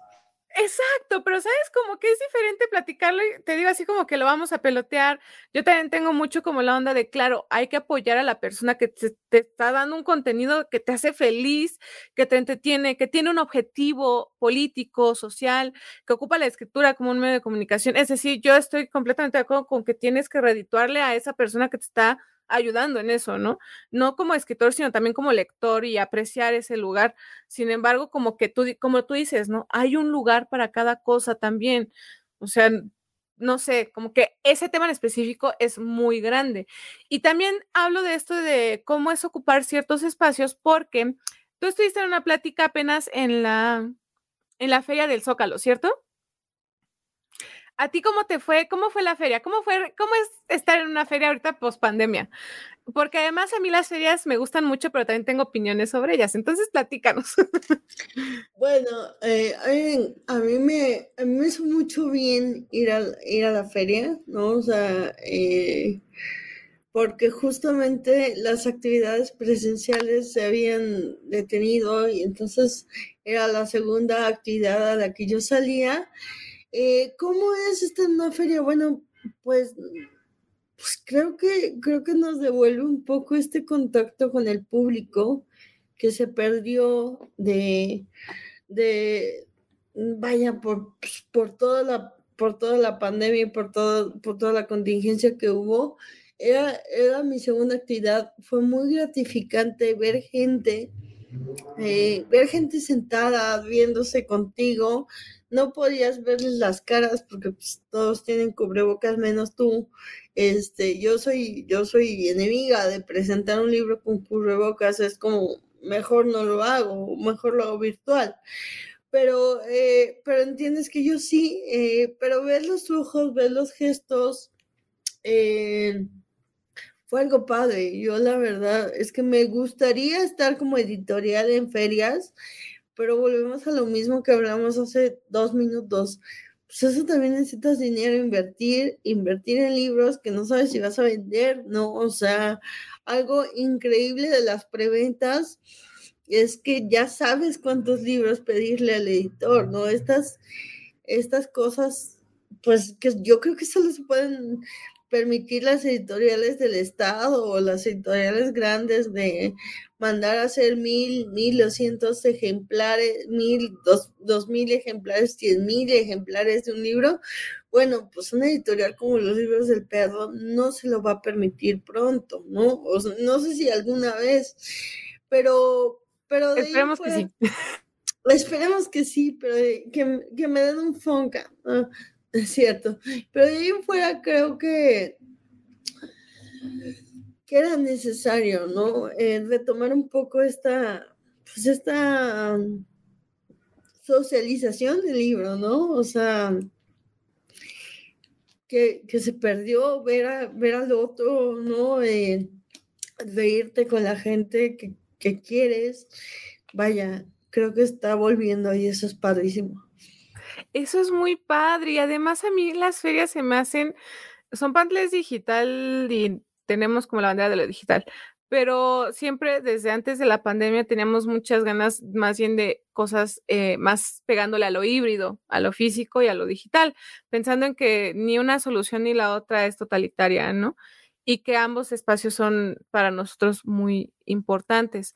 Exacto, pero sabes como que es diferente platicarlo y te digo así como que lo vamos a pelotear. Yo también tengo mucho como la onda de, claro, hay que apoyar a la persona que te, está dando un contenido que te hace feliz, que te entretiene, que tiene un objetivo político, social, que ocupa la escritura como un medio de comunicación. Es decir, yo estoy completamente de acuerdo con que tienes que redituarle a esa persona que te está ayudando en eso, ¿no? No como escritor, sino también como lector y apreciar ese lugar. Sin embargo, como que tú, como tú dices, ¿no? Hay un lugar para cada cosa también. O sea, no sé, como que ese tema en específico es muy grande. Y también hablo de esto de cómo es ocupar ciertos espacios porque tú estuviste en una plática apenas en la, en la feria del Zócalo, ¿cierto? ¿A ti cómo te fue? ¿Cómo fue la feria? ¿Cómo fue? ¿Cómo es estar en una feria ahorita post pandemia? Porque además a mí las ferias me gustan mucho, pero también tengo opiniones sobre ellas. Entonces, platícanos. Bueno, eh, a, mí me, a mí me hizo mucho bien ir a, ir a la feria, ¿no? O sea, eh, porque justamente las actividades presenciales se habían detenido y entonces era la segunda actividad a la que yo salía eh, ¿Cómo es esta una feria? Bueno, pues, pues, creo que creo que nos devuelve un poco este contacto con el público que se perdió de, de vaya por, pues, por toda la por toda la pandemia y por todo, por toda la contingencia que hubo. Era, era mi segunda actividad. Fue muy gratificante ver gente, eh, ver gente sentada, viéndose contigo, no podías verles las caras porque pues, todos tienen cubrebocas menos tú. Este, yo soy, yo soy enemiga de presentar un libro con cubrebocas, es como mejor no lo hago, mejor lo hago virtual. Pero, eh, pero entiendes que yo sí, eh, pero ver los ojos, ver los gestos, eh, fue algo padre. Yo la verdad es que me gustaría estar como editorial en ferias pero volvemos a lo mismo que hablamos hace dos minutos. Pues eso también necesitas dinero, invertir, invertir en libros que no sabes si vas a vender, ¿no? O sea, algo increíble de las preventas es que ya sabes cuántos libros pedirle al editor, ¿no? Estas, estas cosas, pues que yo creo que solo se pueden permitir las editoriales del Estado o las editoriales grandes de mandar a hacer mil, mil doscientos ejemplares, mil, dos, dos mil ejemplares, cien mil ejemplares de un libro, bueno, pues una editorial como los libros del perro no se lo va a permitir pronto, ¿no? O no sé si alguna vez, pero, pero esperemos que sí. Esperemos que sí, pero que, que me den un fonca. Es cierto. Pero de ahí fuera creo que, que era necesario, ¿no? Eh, retomar un poco esta, pues esta socialización del libro, ¿no? O sea, que, se perdió ver, a, ver al otro, ¿no? Eh, reírte con la gente que, que quieres. Vaya, creo que está volviendo y eso es padrísimo. Eso es muy padre y además a mí las ferias se me hacen, son Pantles digital y tenemos como la bandera de lo digital, pero siempre desde antes de la pandemia teníamos muchas ganas más bien de cosas eh, más pegándole a lo híbrido, a lo físico y a lo digital, pensando en que ni una solución ni la otra es totalitaria, ¿no? Y que ambos espacios son para nosotros muy importantes.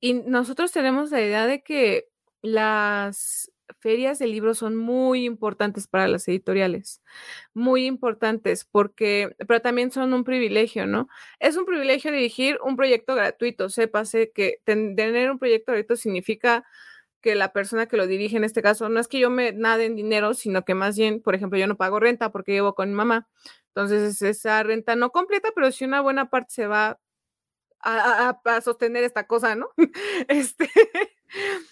Y nosotros tenemos la idea de que las ferias de libros son muy importantes para las editoriales, muy importantes porque, pero también son un privilegio, ¿no? Es un privilegio dirigir un proyecto gratuito, sépase que tener un proyecto gratuito significa que la persona que lo dirige en este caso, no es que yo me nade en dinero, sino que más bien, por ejemplo, yo no pago renta porque llevo con mi mamá. Entonces, esa renta no completa, pero si una buena parte se va a, a sostener esta cosa, ¿no? este,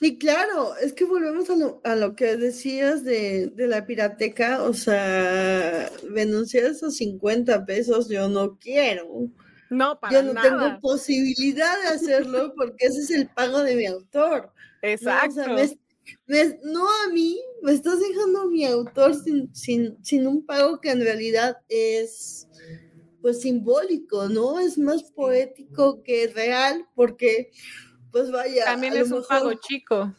Sí, claro, es que volvemos a lo, a lo que decías de, la pirateca, o sea, denunciar esos 50 pesos yo no quiero. No, para Yo no tengo posibilidad de hacerlo porque ese es el pago de mi autor. Exacto. No, a mí, me estás dejando mi autor sin, sin, sin un pago que en realidad es pues simbólico, ¿no? Es más poético que real porque pues vaya. También es un pago chico.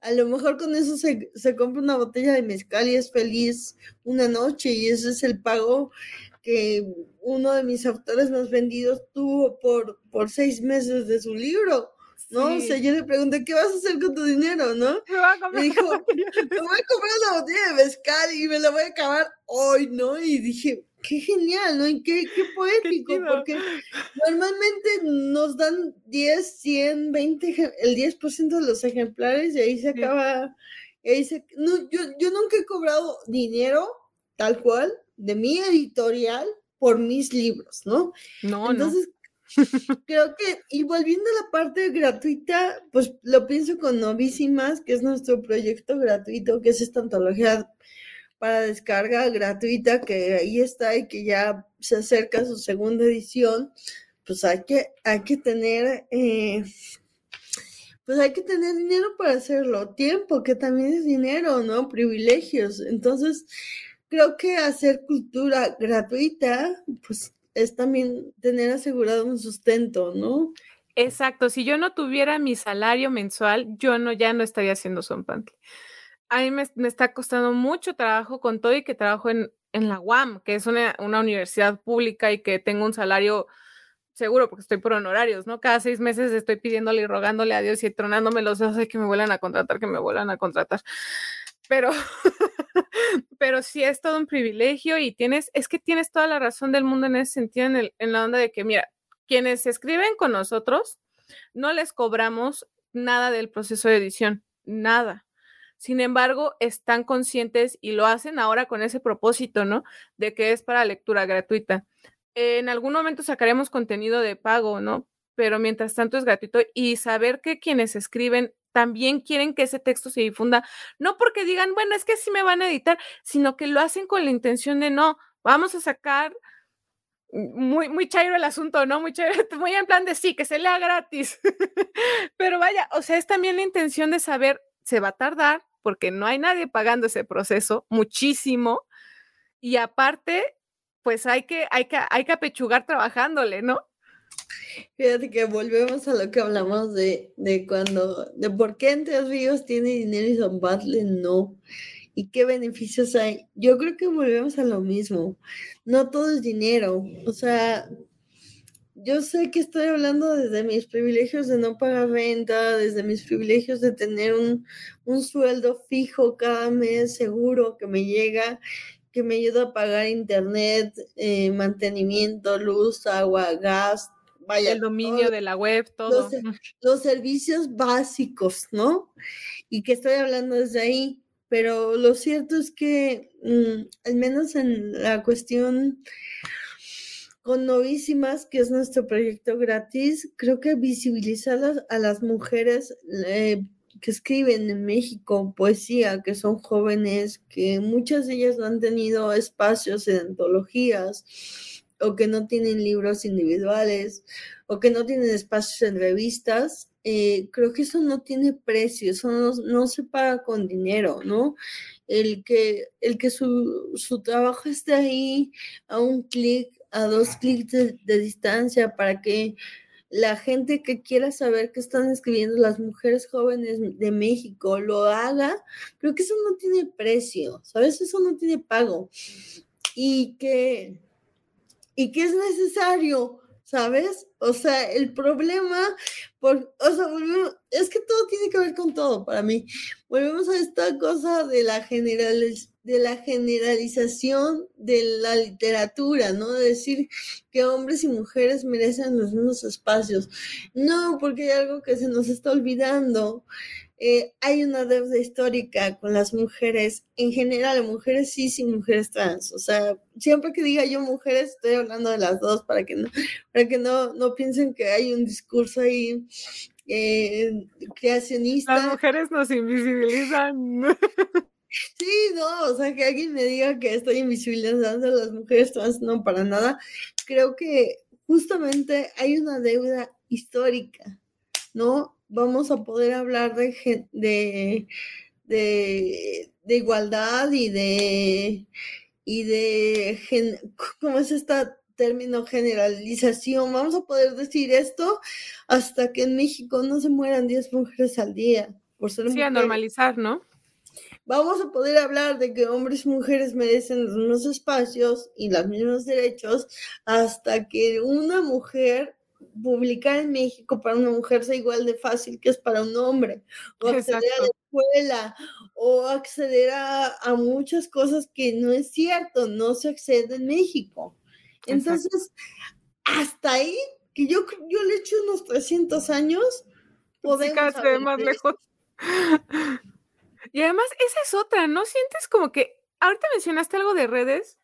a lo mejor con eso se, se compra una botella de mezcal y es feliz una noche y ese es el pago que uno de mis autores más vendidos tuvo por, por seis meses de su libro. ¿no? O sea, yo le pregunté, ¿qué vas a hacer con tu dinero, no? Me, dijo, me voy a comprar una botella de mezcal y me la voy a acabar hoy, ¿no? Y dije, qué genial, ¿no? Y qué, qué poético, porque normalmente nos dan 10, 100, 20, el 10% de los ejemplares y ahí se acaba, ahí se, no, yo, yo nunca he cobrado dinero tal cual de mi editorial por mis libros, ¿no? No, Entonces, Creo que, y volviendo a la parte gratuita, pues lo pienso con Novísimas, que es nuestro proyecto gratuito, que es esta antología para descarga gratuita, que ahí está y que ya se acerca su segunda edición. Pues hay que, hay que tener, eh, pues hay que tener dinero para hacerlo, tiempo, que también es dinero, ¿no? Privilegios. Entonces, creo que hacer cultura gratuita, pues es también tener asegurado un sustento, ¿no? Exacto, si yo no tuviera mi salario mensual, yo no ya no estaría haciendo son A mí me, está costando mucho trabajo con todo y que trabajo en, en la UAM, que es una, una, universidad pública y que tengo un salario seguro porque estoy por honorarios, ¿no? Cada seis meses estoy pidiéndole y rogándole a Dios y tronándome los dedos de que me vuelvan a contratar, que me vuelvan a contratar. Pero pero sí es todo un privilegio y tienes, es que tienes toda la razón del mundo en ese sentido, en, el, en la onda de que, mira, quienes escriben con nosotros, no les cobramos nada del proceso de edición, nada. Sin embargo, están conscientes y lo hacen ahora con ese propósito, ¿no? De que es para lectura gratuita. En algún momento sacaremos contenido de pago, ¿no? Pero mientras tanto es gratuito y saber que quienes escriben también quieren que ese texto se difunda, no porque digan, bueno, es que sí me van a editar, sino que lo hacen con la intención de no, vamos a sacar muy, muy chairo el asunto, ¿no? Muy chairo, muy en plan de sí, que se lea gratis. Pero vaya, o sea, es también la intención de saber, se va a tardar, porque no hay nadie pagando ese proceso, muchísimo. Y aparte, pues hay que, hay que, hay que apechugar trabajándole, ¿no? Fíjate que volvemos a lo que hablamos de, de cuando, de por qué Entre Ríos tiene dinero y Son Battle no. ¿Y qué beneficios hay? Yo creo que volvemos a lo mismo. No todo es dinero. O sea, yo sé que estoy hablando desde mis privilegios de no pagar renta, desde mis privilegios de tener un, un sueldo fijo cada mes seguro que me llega que me ayuda a pagar internet, eh, mantenimiento, luz, agua, gas, el dominio de la web, todo. Los, servicios básicos, ¿no? Y que estoy hablando desde ahí, pero lo cierto es que, mm, al menos en la cuestión con Novísimas, que es nuestro proyecto gratis, creo que visibilizar a las mujeres eh, que escriben en México poesía, que son jóvenes, que muchas de ellas no han tenido espacios en antologías, o que no tienen libros individuales o que no tienen espacios en revistas, eh, creo que eso no tiene precio, eso no, se paga con dinero, ¿no? El que, el que su, trabajo esté ahí a un clic, a dos clics de, distancia para que la gente que quiera saber qué están escribiendo las mujeres jóvenes de México lo haga, creo que eso no tiene precio, ¿sabes? Eso no tiene pago. Y que y que es necesario, ¿sabes? O sea, el problema, por, o sea, es que todo tiene que ver con todo para mí. Volvemos a esta cosa de la de la generalización de la literatura, ¿no? De decir que hombres y mujeres merecen los mismos espacios. No, porque hay algo que se nos está olvidando eh, hay una deuda histórica con las mujeres, en general, mujeres cis y mujeres trans. O sea, siempre que diga yo mujeres, estoy hablando de las dos para que no, para que no, no piensen que hay un discurso ahí eh, creacionista. Las mujeres nos invisibilizan. Sí, no, o sea, que alguien me diga que estoy invisibilizando a las mujeres trans, no, para nada. Creo que justamente hay una deuda histórica, ¿no? vamos a poder hablar de, de, de, igualdad y de, y de, ¿cómo es este término generalización? Vamos a poder decir esto hasta que en México no se mueran 10 mujeres al día. por ser Sí, a normalizar, ¿no? Vamos a poder hablar de que hombres y mujeres merecen los mismos espacios y los mismos derechos hasta que una mujer publicar en México para una mujer sea igual de fácil que es para un hombre, o acceder a la escuela, o acceder a, muchas cosas que no es cierto, no se accede en México. Entonces, hasta ahí, que yo, yo le echo unos 300 años, podemos... Sí, más lejos. Y además, esa es otra, ¿no sientes como que, ahorita mencionaste algo de redes,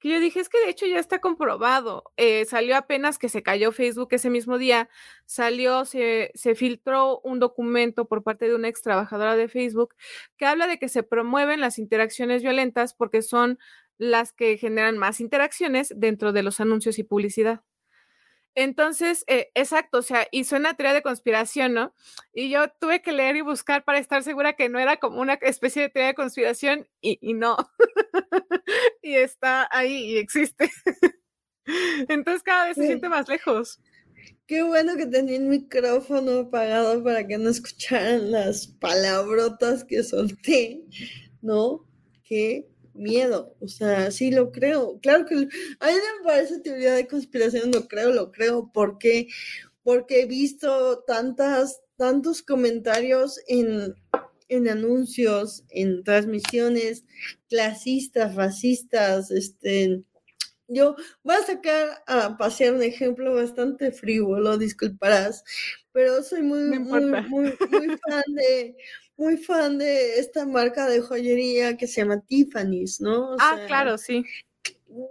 que yo dije, es que de hecho ya está comprobado. Eh, salió apenas que se cayó Facebook ese mismo día, salió, se, se, filtró un documento por parte de una ex trabajadora de Facebook que habla de que se promueven las interacciones violentas porque son las que generan más interacciones dentro de los anuncios y publicidad. Entonces, eh, exacto, o sea, y suena teoría de conspiración, ¿no? Y yo tuve que leer y buscar para estar segura que no era como una especie de teoría de conspiración y, y no. y está ahí y existe. Entonces cada vez se siente más lejos. Qué bueno que tenía el micrófono apagado para que no escucharan las palabrotas que solté, ¿no? Que miedo, o sea, sí lo creo. Claro que a mí me parece teoría de conspiración, lo creo, lo creo, porque porque he visto tantas tantos comentarios en en anuncios, en transmisiones clasistas, racistas, este yo voy a sacar a pasear un ejemplo bastante frívolo, disculparás, pero soy muy, muy, muy, muy fan de muy fan de esta marca de joyería que se llama Tiffany's, ¿no? ah, claro, sí.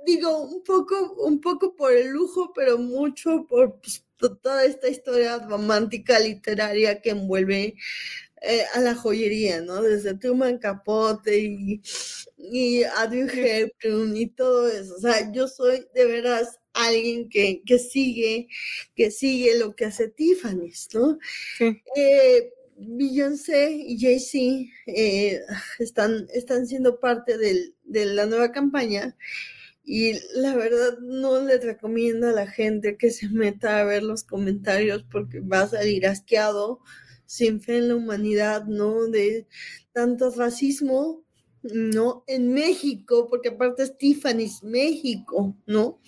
Digo, un poco, un poco por el lujo, pero mucho por pues, toda esta historia romántica literaria que envuelve eh, a la joyería, ¿no? Desde Truman Capote y, y Audrey Hepburn y todo eso. O sea, yo soy de veras alguien que, que sigue, que sigue lo que hace Tiffany's, ¿no? Sí. Eh, Beyoncé y Jay-Z eh, están, están siendo parte de la nueva campaña y la verdad no les recomiendo a la gente que se meta a ver los comentarios porque va a salir asqueado, sin fe en la humanidad, ¿no? De tanto racismo, ¿no? En México, porque aparte es Tiffany's México, ¿no?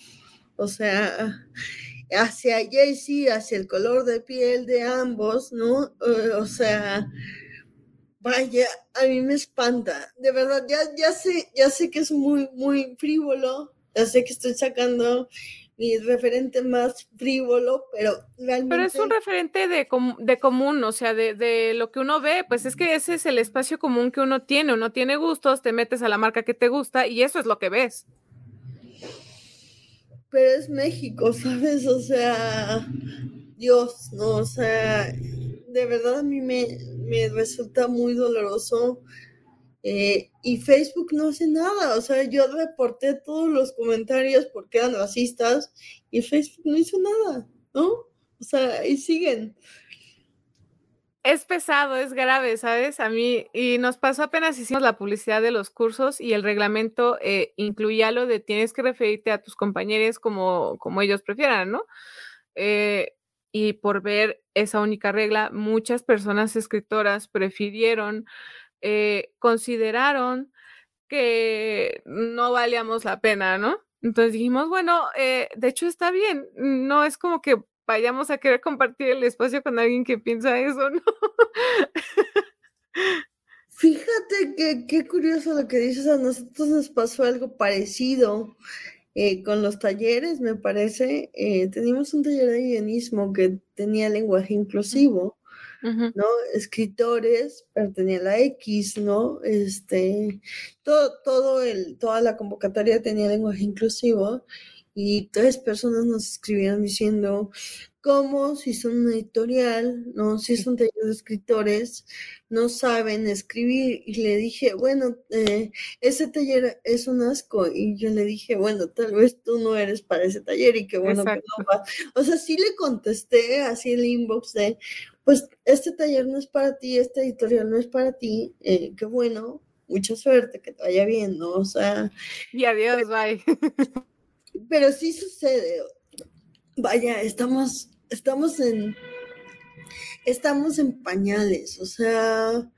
O sea, hacia Jaycee, hacia el color de piel de ambos, ¿no? Eh, o sea, vaya, a mí me espanta. De verdad, ya, ya sé, ya sé que es muy, muy frívolo, ya sé que estoy sacando mi referente más frívolo, pero realmente... Pero es un referente de, de común, o sea, de, de, lo que uno ve, pues es que ese es el espacio común que uno tiene, uno tiene gustos, te metes a la marca que te gusta y eso es lo que ves pero es México, ¿sabes? O sea, Dios, ¿no? O sea, de verdad a mí me, me resulta muy doloroso. Eh, y Facebook no hace nada, o sea, yo reporté todos los comentarios porque eran racistas y Facebook no hizo nada, ¿no? O sea, y siguen es pesado, es grave, ¿sabes? A mí, y nos pasó apenas hicimos la publicidad de los cursos y el reglamento eh, incluía lo de tienes que referirte a tus compañeros como, como ellos prefieran, ¿no? Eh, y por ver esa única regla, muchas personas escritoras prefirieron, eh, consideraron que no valíamos la pena, ¿no? Entonces dijimos, bueno, de hecho está bien, no es como que vayamos a querer compartir el espacio con alguien que piensa eso, ¿no? Fíjate que qué curioso lo que dices, a nosotros nos pasó algo parecido eh, con los talleres, me parece. Eh, teníamos un taller de guionismo que tenía lenguaje inclusivo, ¿no? Escritores, pero tenía la X, ¿no? Este, todo, todo el, toda la convocatoria tenía lenguaje inclusivo y tres personas nos escribieron diciendo cómo si son una editorial, no, si son taller de escritores, no saben escribir. Y le dije, bueno, eh, ese taller es un asco. Y yo le dije, bueno, tal vez tú no eres para ese taller y qué bueno que no vas. O sea, sí le contesté así el inbox de, pues este taller no es para ti, esta editorial no es para ti, eh, qué bueno, mucha suerte, que te vaya bien, ¿no? O sea. Y adiós, bye. pero sí sucede. Vaya, estamos, estamos en, estamos en pañales, o sea,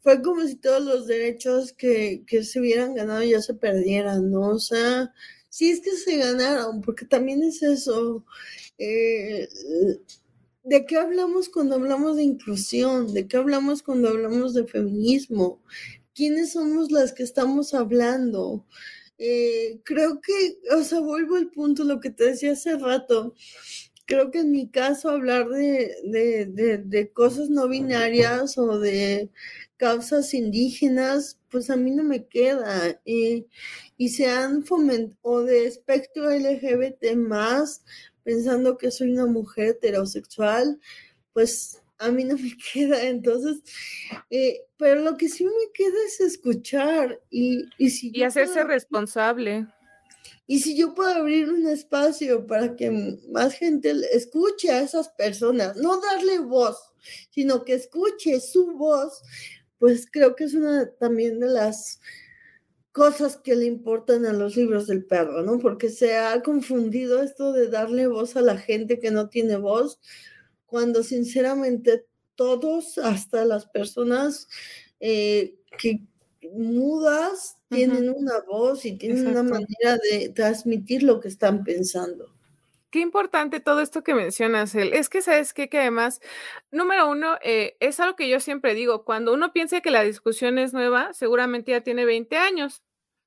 fue como si todos los derechos que, que se hubieran ganado ya se perdieran, ¿no? O sea, sí es que se ganaron, porque también es eso. Eh, ¿De qué hablamos cuando hablamos de inclusión? ¿De qué hablamos cuando hablamos de feminismo? ¿Quiénes somos las que estamos hablando? Eh, creo que, o sea, vuelvo al punto, lo que te decía hace rato. Creo que en mi caso hablar de, de, de, cosas no binarias o de causas indígenas, pues a mí no me queda. Y, y se han fomentado, o de espectro LGBT más, pensando que soy una mujer heterosexual, pues a mí no me queda. Entonces, eh, pero lo que sí me queda es escuchar y, y si... Y hacerse responsable. Y si yo puedo abrir un espacio para que más gente escuche a esas personas, no darle voz, sino que escuche su voz, pues creo que es una también de las cosas que le importan a los libros del perro, ¿no? Porque se ha confundido esto de darle voz a la gente que no tiene voz, cuando sinceramente todos, hasta las personas eh, que mudas, tienen una voz y tienen una manera de transmitir lo que están pensando. Qué importante todo esto que mencionas, él. Es que, ¿sabes qué? Que además, número uno, eh, es algo que yo siempre digo, cuando uno piensa que la discusión es nueva, seguramente ya tiene 20 años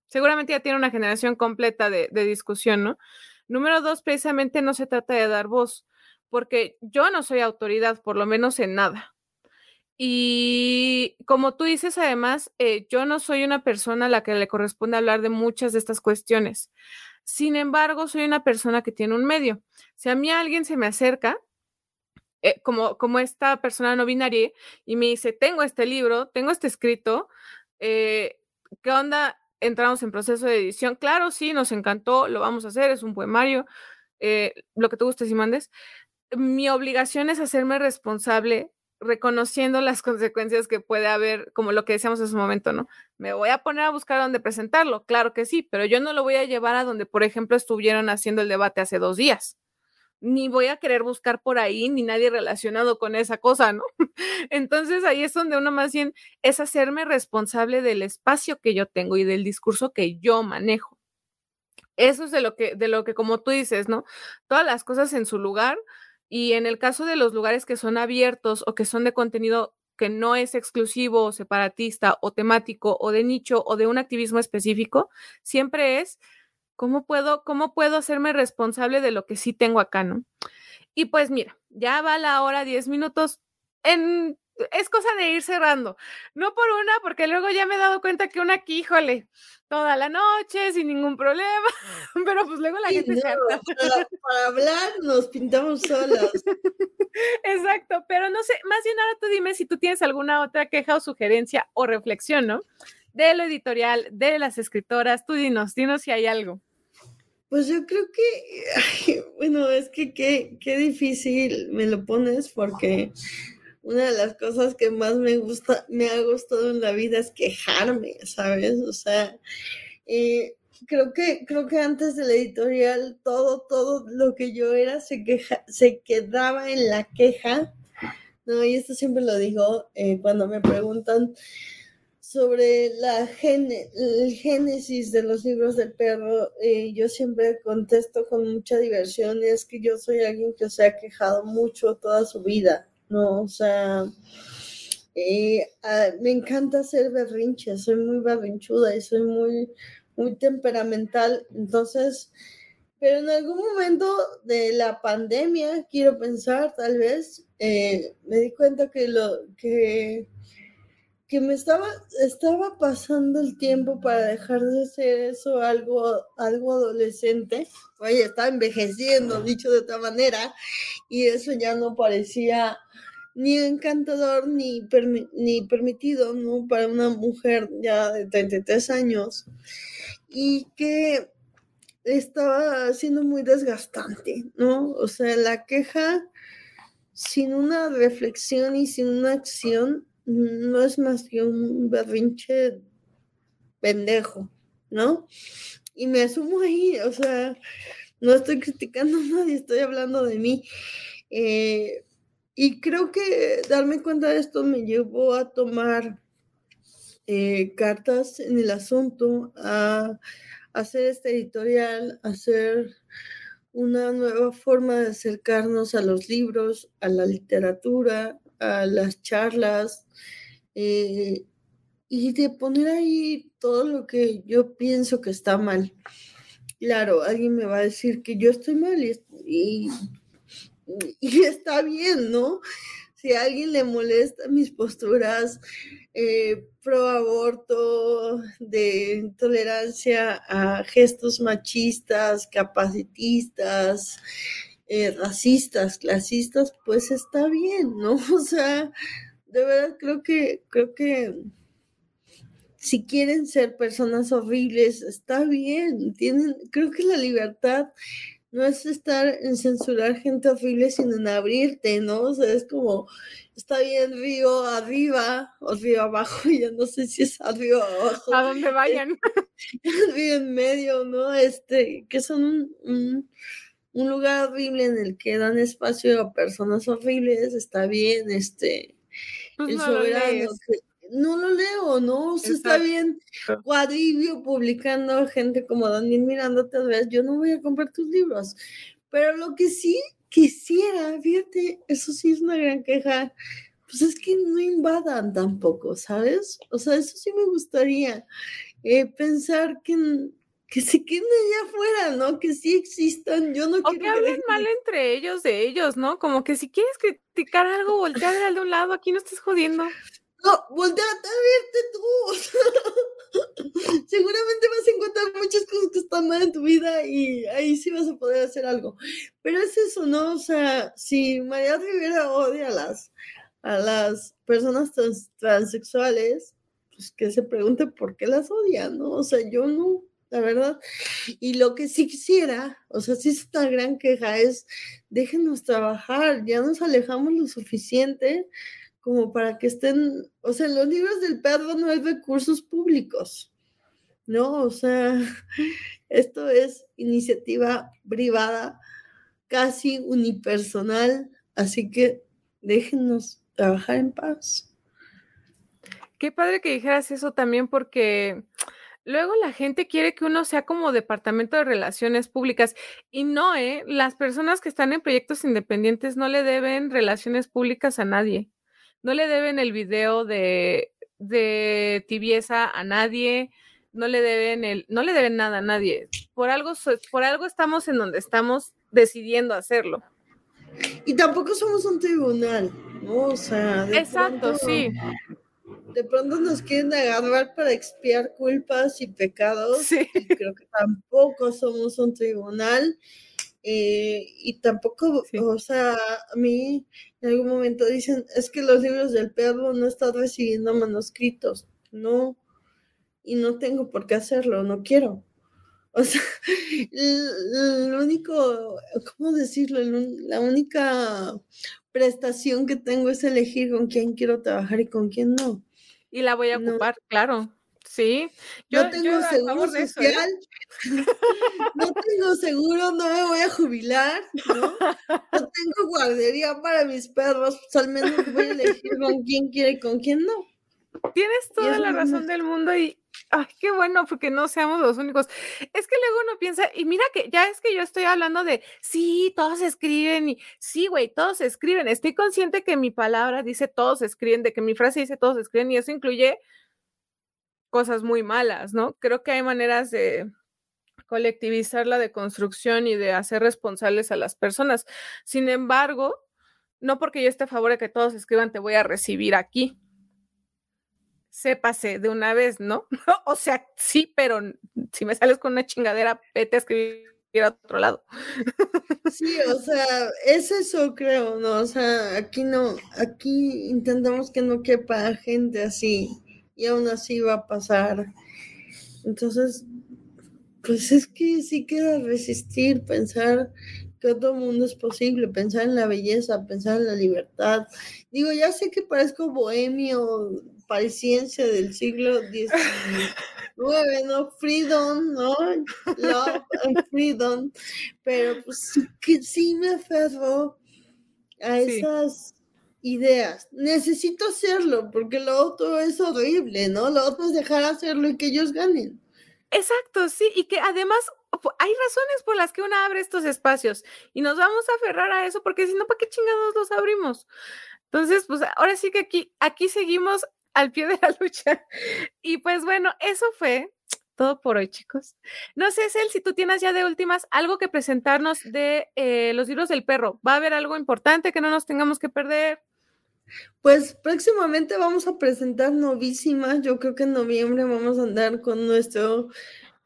seguramente ya tiene una generación completa de, discusión, ¿no? Número dos, precisamente no se trata de dar voz, porque yo no soy autoridad, por lo menos en nada. Y como tú dices, además, eh, yo no soy una persona a la que le corresponde hablar de muchas de estas cuestiones. Sin embargo, soy una persona que tiene un medio. Si a mí alguien se me acerca, eh, como, como esta persona no binaria, y me dice, tengo este libro, tengo este escrito, eh, ¿qué onda? entramos en proceso de edición. Claro, sí, nos encantó, lo vamos a hacer, es un poemario, lo que te guste, si mandes. Mi obligación es hacerme responsable reconociendo las consecuencias que puede haber, como lo que decíamos en su momento, ¿no? Me voy a poner a buscar dónde presentarlo, claro que sí, pero yo no lo voy a llevar a donde, por ejemplo, estuvieron haciendo el debate hace dos días ni voy a querer buscar por ahí, ni nadie relacionado con esa cosa, ¿no? Entonces ahí es donde uno más bien es hacerme responsable del espacio que yo tengo y del discurso que yo manejo. Eso es de lo que, de lo que como tú dices, ¿no? Todas las cosas en su lugar y en el caso de los lugares que son abiertos o que son de contenido que no es exclusivo o separatista o temático o de nicho o de un activismo específico, siempre es ¿Cómo puedo, cómo puedo hacerme responsable de lo que sí tengo acá, no? Y pues mira, ya va la hora, 10 minutos. En, es cosa de ir cerrando. No por una, porque luego ya me he dado cuenta que una aquí, híjole, toda la noche, sin ningún problema, pero pues luego la gente se para, para, hablar nos pintamos solas. Exacto, pero no sé, más bien ahora tú dime si tú tienes alguna otra queja o sugerencia o reflexión, ¿no? De lo editorial, de las escritoras, tú dinos, dinos si hay algo. Pues yo creo que, bueno, es que qué, difícil me lo pones porque una de las cosas que más me gusta, me ha gustado en la vida es quejarme, ¿sabes? O sea, eh, creo que, creo que antes de la editorial todo, todo lo que yo era se queja, se quedaba en la queja. No, y esto siempre lo digo eh, cuando me preguntan sobre la el génesis de los libros del perro, eh, yo siempre contesto con mucha diversión, es que yo soy alguien que se ha quejado mucho toda su vida, ¿no? O sea, eh, me encanta ser berrinche, soy muy berrinchuda y soy muy, muy temperamental, entonces, pero en algún momento de la pandemia, quiero pensar, tal vez, eh, me di cuenta que lo que que me estaba, estaba pasando el tiempo para dejar de ser eso algo, algo adolescente. Oye, estaba envejeciendo, dicho de otra manera, y eso ya no parecía ni encantador ni, ni permitido, ¿no? Para una mujer ya de 33 años. Y que estaba siendo muy desgastante, ¿no? O sea, la queja sin una reflexión y sin una acción no es más que un berrinche pendejo, ¿no? Y me asumo ahí, o sea, no estoy criticando a nadie, estoy hablando de mí. Eh, y creo que darme cuenta de esto me llevó a tomar eh, cartas en el asunto, a, hacer este editorial, a hacer una nueva forma de acercarnos a los libros, a la literatura, a las charlas eh, y de poner ahí todo lo que yo pienso que está mal. Claro, alguien me va a decir que yo estoy mal y, y, está bien, ¿no? Si a alguien le molesta mis posturas eh, pro aborto, de intolerancia a gestos machistas, capacitistas, eh, racistas, clasistas, pues está bien, ¿no? O sea, de verdad creo que, creo que si quieren ser personas horribles, está bien, tienen, creo que la libertad no es estar en censurar gente horrible, sino en abrirte, ¿no? O sea, es como, está bien río arriba o río abajo, ya no sé si es arriba o abajo. A donde vayan. río en medio, ¿no? Este, que son un un lugar horrible en el que dan espacio a personas horribles, está bien, este, pues el no soberano, lo no lo leo, ¿no? O sea, está bien cuadribio publicando gente como Daniel Miranda, tal vez yo no voy a comprar tus libros, pero lo que sí quisiera, fíjate, eso sí es una gran queja, pues es que no invadan tampoco, ¿sabes? O sea, eso sí me gustaría eh, pensar que que se queden allá afuera, ¿no? Que sí existan. Yo no o que hablen mal entre ellos de ellos, ¿no? Como que si quieres criticar algo, voltea al de un lado, aquí no estás jodiendo. No, voltea a verte tú. Seguramente vas a encontrar muchas cosas que están mal en tu vida y ahí sí vas a poder hacer algo. Pero es eso, ¿no? O sea, si María Rivera odia a las, a las personas transexuales, pues que se pregunte por qué las odia, ¿no? O sea, yo no, la verdad. Y lo que sí quisiera, o sea, sí es una gran queja, es déjenos trabajar, ya nos alejamos lo suficiente como para que estén, o sea, en los libros del perro no hay recursos públicos, ¿no? O sea, esto es iniciativa privada, casi unipersonal, así que déjenos trabajar en paz. Qué padre que dijeras eso también porque Luego la gente quiere que uno sea como departamento de relaciones públicas y no, ¿eh? Las personas que están en proyectos independientes no le deben relaciones públicas a nadie. No le deben el video de, de tibieza a nadie, no le deben el, no le deben nada a nadie. Por algo, por algo estamos en donde estamos decidiendo hacerlo. Y tampoco somos un tribunal, ¿no? O sea, Exacto, sí de pronto nos quieren agarrar para expiar culpas y pecados. creo que tampoco somos un tribunal. Eh, y tampoco, o sea, a mí en algún momento dicen, es que los libros del perro no están recibiendo manuscritos. No, y no tengo por qué hacerlo, no quiero. O sea, lo único, ¿cómo decirlo? La única prestación que tengo es elegir con quién quiero trabajar y con quién no y la voy a ocupar, claro. Sí, yo no tengo seguro ¿eh? social, no tengo seguro, no me voy a jubilar, ¿no? no tengo guardería para mis perros, pues al menos voy a elegir con quién quiere y con quién no. Tienes toda la razón del mundo y, ay, qué bueno, porque no seamos los únicos. Es que luego uno piensa, y mira que ya es que yo estoy hablando de, sí, todos escriben, y sí, güey, todos escriben. Estoy consciente que mi palabra dice todos escriben, de que mi frase dice todos escriben, y eso incluye cosas muy malas, ¿no? Creo que hay maneras de colectivizar la deconstrucción y de hacer responsables a las personas. Sin embargo, no porque yo esté a favor de que todos escriban, te voy a recibir aquí sépase de una vez, ¿no? o sea, sí, pero si me sales con una chingadera, vete a escribir a otro lado. sí, o sea, es eso creo, ¿no? O sea, aquí no, aquí intentamos que no quepa gente así y aún así va a pasar. Entonces, pues es que sí queda resistir, pensar que otro mundo es posible, pensar en la belleza, pensar en la libertad. Digo, ya sé que parezco bohemio pareciencia del siglo XIX, ¿no? Freedom, ¿no? Love and freedom, pero pues que sí me aferro a esas ideas. Necesito hacerlo porque lo otro es horrible, ¿no? Lo otro es dejar hacerlo y que ellos ganen. Exacto, sí, y que además hay razones por las que uno abre estos espacios y nos vamos a aferrar a eso porque si no, ¿para qué chingados los abrimos? Entonces, pues ahora sí que aquí, aquí seguimos al pie de la lucha. Y pues bueno, eso fue todo por hoy, chicos. No sé, Cel, si tú tienes ya de últimas algo que presentarnos de eh, los libros del perro. ¿Va a haber algo importante que no nos tengamos que perder? Pues próximamente vamos a presentar novísimas. Yo creo que en noviembre vamos a andar con nuestro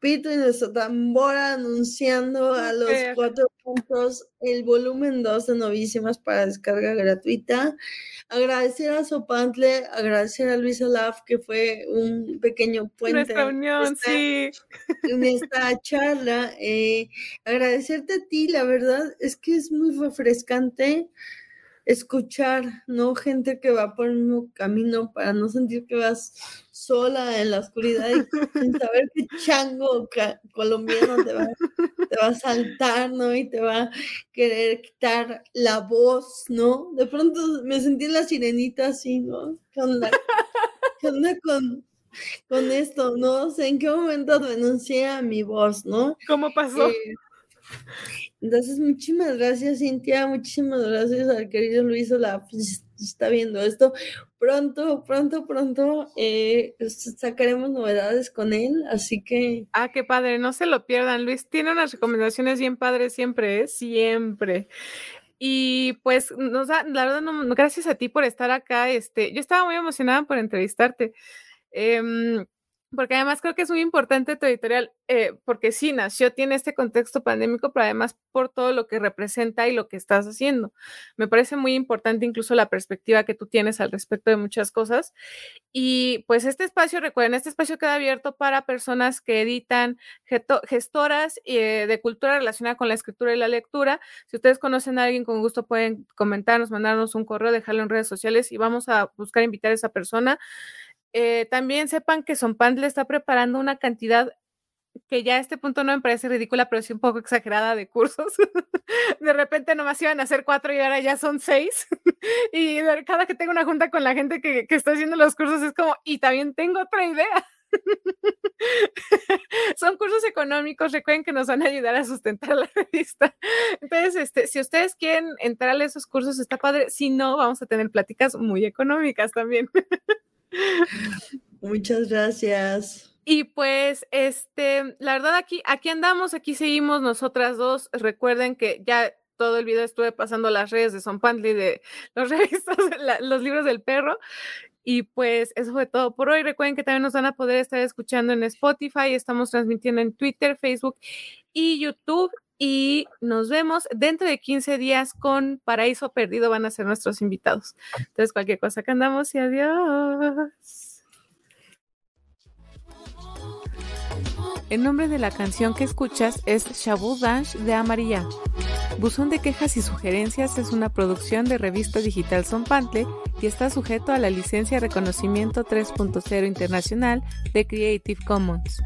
pito y nuestra tambora anunciando a los cuatro puntos el volumen 2 de novísimas para descarga gratuita. Agradecer a Sopantle, agradecer a Luisa Laf, que fue un pequeño puente. Nuestra unión, sí. En esta charla. Eh, agradecerte a ti, la verdad es que es muy refrescante escuchar, ¿no? Gente que va por un camino para no sentir que vas sola en la oscuridad y sin saber qué chango colombiano te va, te va a saltar, ¿no? Y te va a querer quitar la voz, ¿no? De pronto me sentí en la sirenita así, ¿no? ¿Qué onda? ¿Qué onda con, con esto, no? O sea, ¿en qué momento renuncié a mi voz, no? ¿Cómo pasó? Eh, entonces, muchísimas gracias, Cintia. Muchísimas gracias al querido Luis Olaf. Está viendo esto. Pronto, pronto, pronto eh, sacaremos novedades con él. Así que. Ah, qué padre. No se lo pierdan. Luis tiene unas recomendaciones bien padres siempre, ¿eh? Siempre. Y pues, nos da, la verdad, no, gracias a ti por estar acá. Este, yo estaba muy emocionada por entrevistarte. Eh, porque además creo que es muy importante tu editorial, eh, porque sí, nació, tiene este contexto pandémico, pero además por todo lo que representa y lo que estás haciendo. Me parece muy importante incluso la perspectiva que tú tienes al respecto de muchas cosas. Y pues este espacio, recuerden, este espacio queda abierto para personas que editan, gestoras eh, de cultura relacionada con la escritura y la lectura. Si ustedes conocen a alguien con gusto, pueden comentarnos, mandarnos un correo, dejarlo en redes sociales y vamos a buscar invitar a esa persona. Eh, también sepan que Sonpand está preparando una cantidad que ya a este punto no me parece ridícula, pero sí un poco exagerada de cursos. de repente nomás iban a hacer cuatro y ahora ya son seis. y cada que tengo una junta con la gente que, que está haciendo los cursos es como, y también tengo otra idea. Son cursos económicos, recuerden que nos van a ayudar a sustentar la revista. Entonces, este, si ustedes quieren entrar a esos cursos, está padre. Si no, vamos a tener pláticas muy económicas también. Muchas gracias. Y pues, este, la verdad, aquí, aquí andamos, aquí seguimos nosotras dos. Recuerden que ya todo el video estuve pasando las redes de Son Pantly, de los revistas, los libros del perro. Y pues eso fue todo por hoy. Recuerden que también nos van a poder estar escuchando en Spotify. Estamos transmitiendo en Twitter, Facebook y YouTube. Y nos vemos dentro de 15 días con Paraíso Perdido. Van a ser nuestros invitados. Entonces, cualquier cosa que andamos y adiós. El nombre de la canción que escuchas es Shabu Dansh de Amarilla. Buzón de quejas y sugerencias es una producción de revista digital Son Pantle y está sujeto a la licencia Reconocimiento 3.0 Internacional de Creative Commons.